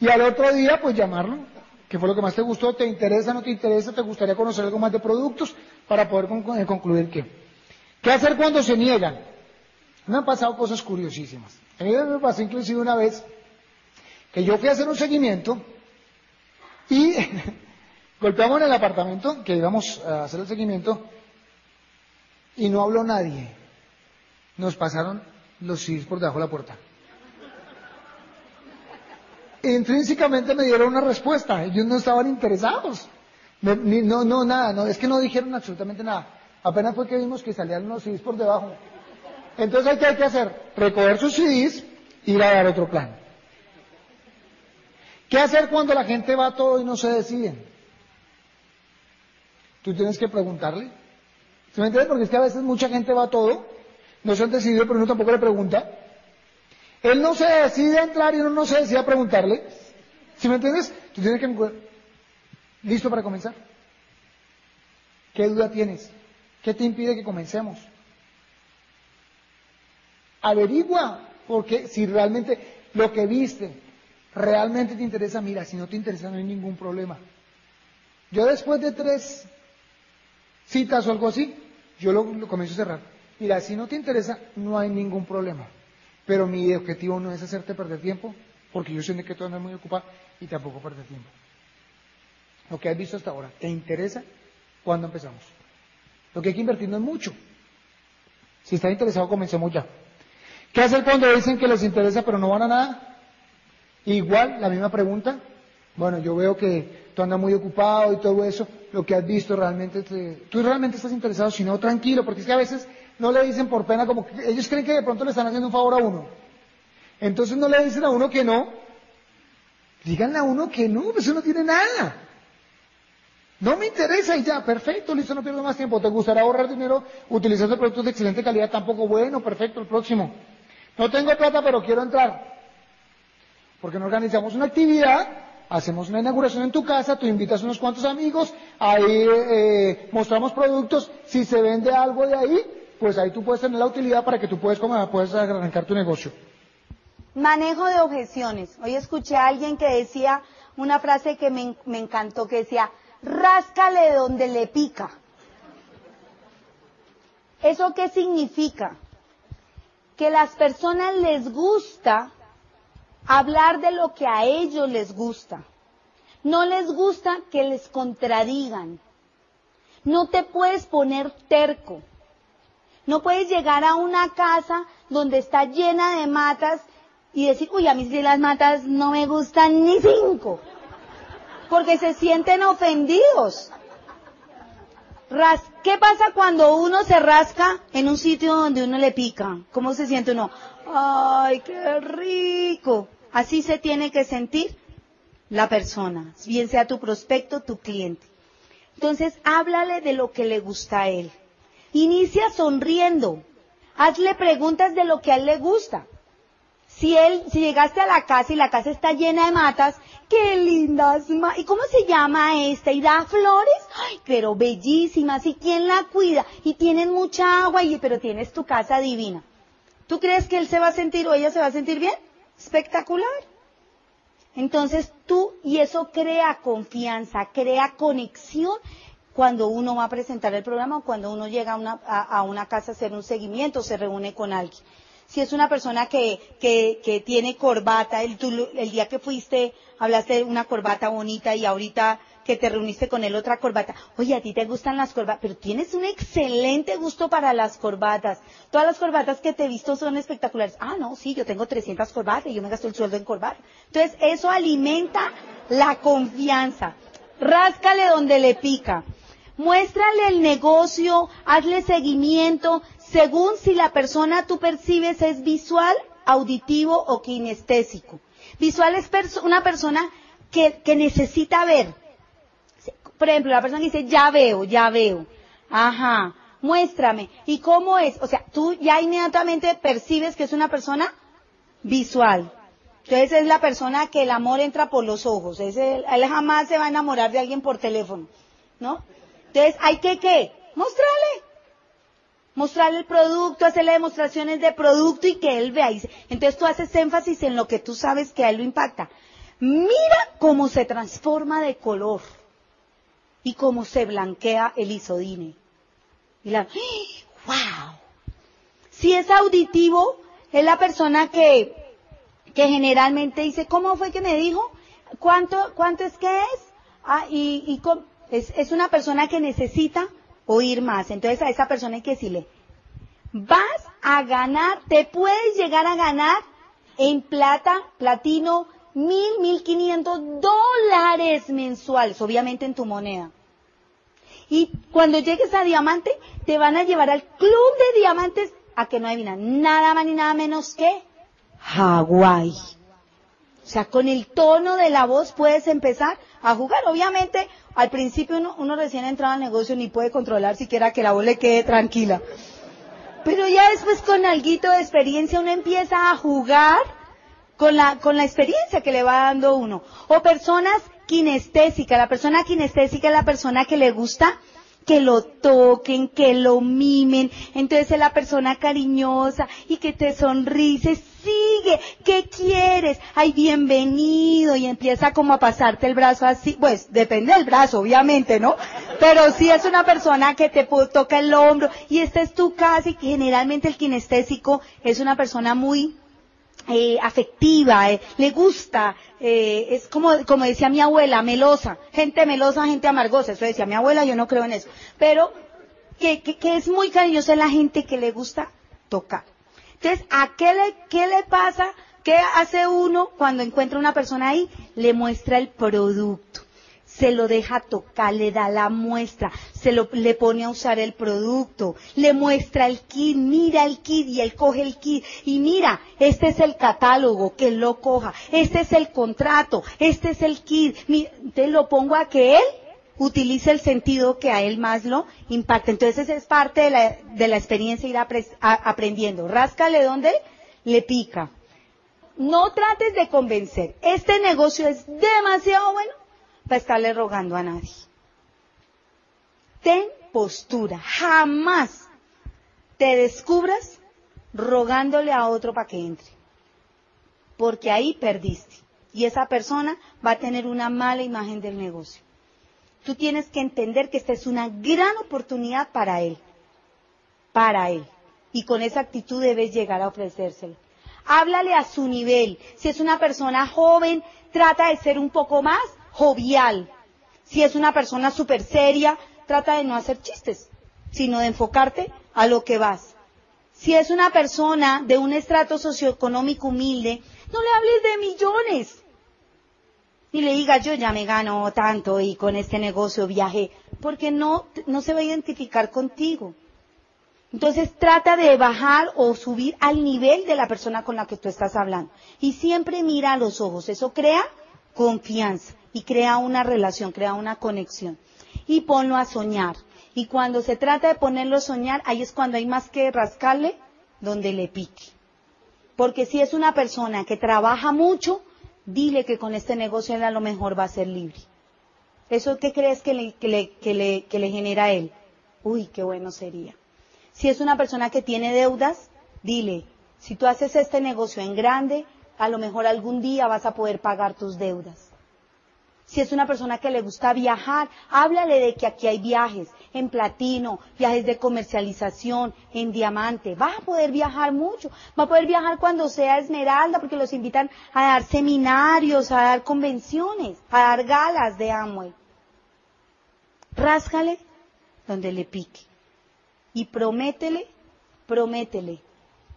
Y al otro día, pues llamarlo. ¿Qué fue lo que más te gustó? ¿Te interesa, no te interesa? ¿Te gustaría conocer algo más de productos? Para poder eh, concluir qué. ¿Qué hacer cuando se niegan? Me han pasado cosas curiosísimas. A mí me pasó inclusive una vez que yo fui a hacer un seguimiento y golpeamos en el apartamento, que íbamos a hacer el seguimiento, y no habló nadie. Nos pasaron los CIS por debajo de la puerta. Intrínsecamente me dieron una respuesta, ellos no estaban interesados. No, no, nada, no, es que no dijeron absolutamente nada. Apenas fue que vimos que salían los CDs por debajo. Entonces, ¿qué hay que hacer? Recoger sus CDs y ir a dar otro plan. ¿Qué hacer cuando la gente va todo y no se deciden? Tú tienes que preguntarle. ¿Se me entiende? Porque es que a veces mucha gente va todo, no se han decidido, pero uno tampoco le pregunta. Él no se decide a entrar y uno no se decide a preguntarle. ¿Sí me entiendes? Tú tienes que... ¿Listo para comenzar? ¿Qué duda tienes? ¿Qué te impide que comencemos? Averigua, porque si realmente lo que viste realmente te interesa, mira, si no te interesa no hay ningún problema. Yo después de tres citas o algo así, yo lo, comienzo a cerrar. Mira, si no te interesa, no hay ningún problema. Pero mi objetivo no es hacerte perder tiempo, porque yo sé que tú andas muy ocupado y tampoco perder tiempo. Lo que has visto hasta ahora, ¿te interesa? ¿Cuándo empezamos? Lo que hay que invertir no es mucho. Si estás interesado, comencemos ya. ¿Qué hacer cuando dicen que les interesa pero no van a nada? Igual, la misma pregunta. Bueno, yo veo que tú andas muy ocupado y todo eso. Lo que has visto realmente, tú realmente estás interesado, si no, tranquilo, porque es que a veces no le dicen por pena, como que ellos creen que de pronto le están haciendo un favor a uno. Entonces no le dicen a uno que no. Díganle a uno que no, pues eso no tiene nada. No me interesa y ya, perfecto, listo, no pierdo más tiempo. ¿Te gustaría ahorrar dinero utilizando productos de excelente calidad? Tampoco, bueno, perfecto, el próximo. No tengo plata, pero quiero entrar. Porque no organizamos una actividad, hacemos una inauguración en tu casa, tú invitas unos cuantos amigos, ahí eh, mostramos productos, si se vende algo de ahí, pues ahí tú puedes tener la utilidad para que tú puedas, puedes arrancar tu negocio. Manejo de objeciones. Hoy escuché a alguien que decía una frase que me, me encantó, que decía, ráscale donde le pica. ¿Eso qué significa? Que las personas les gusta hablar de lo que a ellos les gusta. No les gusta que les contradigan. No te puedes poner terco. No puedes llegar a una casa donde está llena de matas y decir, uy, a mí si las matas no me gustan ni cinco. Porque se sienten ofendidos. ¿Qué pasa cuando uno se rasca en un sitio donde uno le pica? ¿Cómo se siente uno? ¡Ay, qué rico! Así se tiene que sentir la persona, bien sea tu prospecto, tu cliente. Entonces, háblale de lo que le gusta a él. Inicia sonriendo. Hazle preguntas de lo que a él le gusta. Si él, si llegaste a la casa y la casa está llena de matas, qué lindas, ¿y cómo se llama esta? ¿Y da flores? Ay, pero bellísimas, ¿y quién la cuida? Y tienen mucha agua, y, pero tienes tu casa divina. ¿Tú crees que él se va a sentir o ella se va a sentir bien? espectacular. Entonces tú, y eso crea confianza, crea conexión cuando uno va a presentar el programa o cuando uno llega a una, a, una casa a hacer un seguimiento, se reúne con alguien. Si es una persona que, que, tiene corbata, el, el día que fuiste hablaste de una corbata bonita y ahorita que te reuniste con él otra corbata. Oye, a ti te gustan las corbatas, pero tienes un excelente gusto para las corbatas. Todas las corbatas que te he visto son espectaculares. Ah, no, sí, yo tengo 300 corbatas y yo me gasto el sueldo en corbata. Entonces, eso alimenta la confianza. Ráscale donde le pica. Muéstrale el negocio, hazle seguimiento, según si la persona tú percibes es visual, auditivo o kinestésico. Visual es una persona que, que necesita ver. Por ejemplo, la persona que dice, ya veo, ya veo. Ajá, muéstrame. ¿Y cómo es? O sea, tú ya inmediatamente percibes que es una persona visual. Entonces es la persona que el amor entra por los ojos. él jamás se va a enamorar de alguien por teléfono, ¿no? Entonces hay que, ¿qué? Mostrarle. Mostrarle el producto, hacerle demostraciones de producto y que él vea. Entonces tú haces énfasis en lo que tú sabes que a él lo impacta. Mira cómo se transforma de color y cómo se blanquea el isodine. Y la, ¡wow! Si es auditivo, es la persona que, que generalmente dice, ¿cómo fue que me dijo? ¿Cuánto, cuánto es que es? Ah, y, y es, es una persona que necesita oír más. Entonces a esa persona hay que decirle, vas a ganar, te puedes llegar a ganar en plata, platino, mil, mil quinientos dólares mensuales, obviamente en tu moneda. Y cuando llegues a diamante, te van a llevar al club de diamantes a que no adivinan nada más ni nada menos que Hawái. O sea, con el tono de la voz puedes empezar a jugar. Obviamente, al principio uno, uno recién entrado al negocio ni puede controlar siquiera que la voz le quede tranquila. Pero ya después con alguito de experiencia uno empieza a jugar con la, con la experiencia que le va dando uno. O personas kinestésicas. La persona kinestésica es la persona que le gusta que lo toquen, que lo mimen. Entonces es la persona cariñosa y que te sonríe, sigue, ¿qué quieres? Ay, bienvenido. Y empieza como a pasarte el brazo así. Pues depende del brazo, obviamente, ¿no? Pero si es una persona que te toca el hombro y esta es tu casa y generalmente el kinestésico es una persona muy eh, afectiva, eh, le gusta, eh, es como, como decía mi abuela, melosa, gente melosa, gente amargosa, eso decía mi abuela, yo no creo en eso, pero que, que, es muy cariñosa la gente que le gusta tocar. Entonces, ¿a qué le, qué le pasa? ¿Qué hace uno cuando encuentra una persona ahí? Le muestra el producto se lo deja tocar, le da la muestra, se lo, le pone a usar el producto, le muestra el kit, mira el kit y él coge el kit y mira, este es el catálogo, que él lo coja, este es el contrato, este es el kit, te lo pongo a que él utilice el sentido que a él más lo impacta. Entonces es parte de la, de la experiencia ir aprendiendo. Ráscale donde le pica. No trates de convencer. Este negocio es demasiado bueno para estarle rogando a nadie. Ten postura, jamás te descubras rogándole a otro para que entre, porque ahí perdiste y esa persona va a tener una mala imagen del negocio. Tú tienes que entender que esta es una gran oportunidad para él, para él, y con esa actitud debes llegar a ofrecérselo. Háblale a su nivel. Si es una persona joven, trata de ser un poco más jovial. Si es una persona súper seria, trata de no hacer chistes, sino de enfocarte a lo que vas. Si es una persona de un estrato socioeconómico humilde, no le hables de millones. Ni le digas, yo ya me gano tanto y con este negocio viaje, porque no, no se va a identificar contigo. Entonces trata de bajar o subir al nivel de la persona con la que tú estás hablando. Y siempre mira a los ojos. Eso crea confianza y crea una relación, crea una conexión. Y ponlo a soñar. Y cuando se trata de ponerlo a soñar, ahí es cuando hay más que rascarle donde le pique. Porque si es una persona que trabaja mucho, dile que con este negocio él a lo mejor va a ser libre. ¿Eso qué crees que le, que le, genera a él? Uy, qué bueno sería. Si es una persona que tiene deudas, dile, si tú haces este negocio en grande, a lo mejor algún día vas a poder pagar tus deudas. Si es una persona que le gusta viajar, háblale de que aquí hay viajes en platino, viajes de comercialización, en diamante. Va a poder viajar mucho. Va a poder viajar cuando sea esmeralda porque los invitan a dar seminarios, a dar convenciones, a dar galas de Amway. Ráscale donde le pique. Y prométele, prométele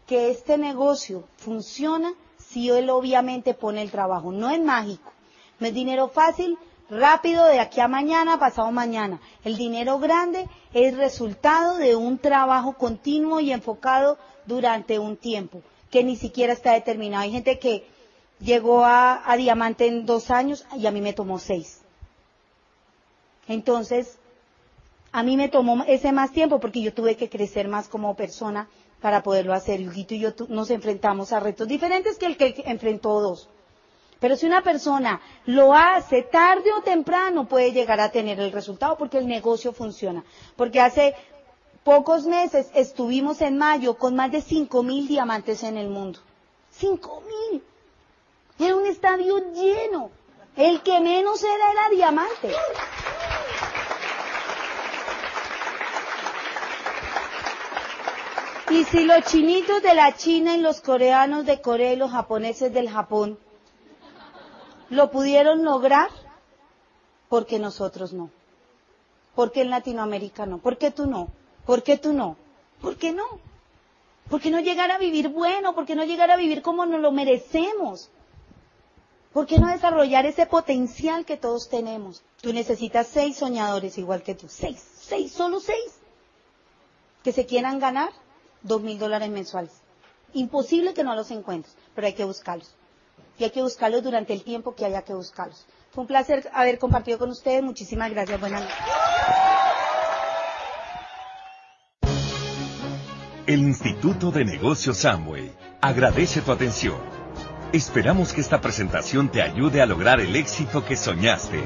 que este negocio funciona si él obviamente pone el trabajo. No es mágico. No es dinero fácil, rápido, de aquí a mañana, pasado mañana. El dinero grande es resultado de un trabajo continuo y enfocado durante un tiempo, que ni siquiera está determinado. Hay gente que, llegó a, diamante en dos años y a mí me tomó seis. Entonces, a mí me tomó ese más tiempo porque yo tuve que crecer más como persona para poderlo hacer. Huguito y yo nos enfrentamos a retos diferentes que el que enfrentó dos. Pero si una persona lo hace tarde o temprano puede llegar a tener el resultado porque el negocio funciona. Porque hace pocos meses estuvimos en mayo con más de 5 mil diamantes en el mundo. 5 mil. Era un estadio lleno. El que menos era era diamante. Y si los chinitos de la China y los coreanos de Corea y los japoneses del Japón lo pudieron lograr, ¿por qué nosotros no? ¿Por qué en Latinoamérica no? ¿Por qué tú no? ¿Por qué tú no? ¿Por qué no? ¿Por qué no llegar a vivir bueno? ¿Por qué no llegar a vivir como nos lo merecemos? ¿Por qué no desarrollar ese potencial que todos tenemos? Tú necesitas seis soñadores igual que tú. Seis, seis, solo seis. Que se quieran ganar dos mil dólares mensuales. Imposible que no los encuentres, pero hay que buscarlos. Y hay que buscarlos durante el tiempo que haya que buscarlos. Fue un placer haber compartido con ustedes. Muchísimas gracias. Buenas noches. El Instituto de Negocios Samway agradece tu atención. Esperamos que esta presentación te ayude a lograr el éxito que soñaste.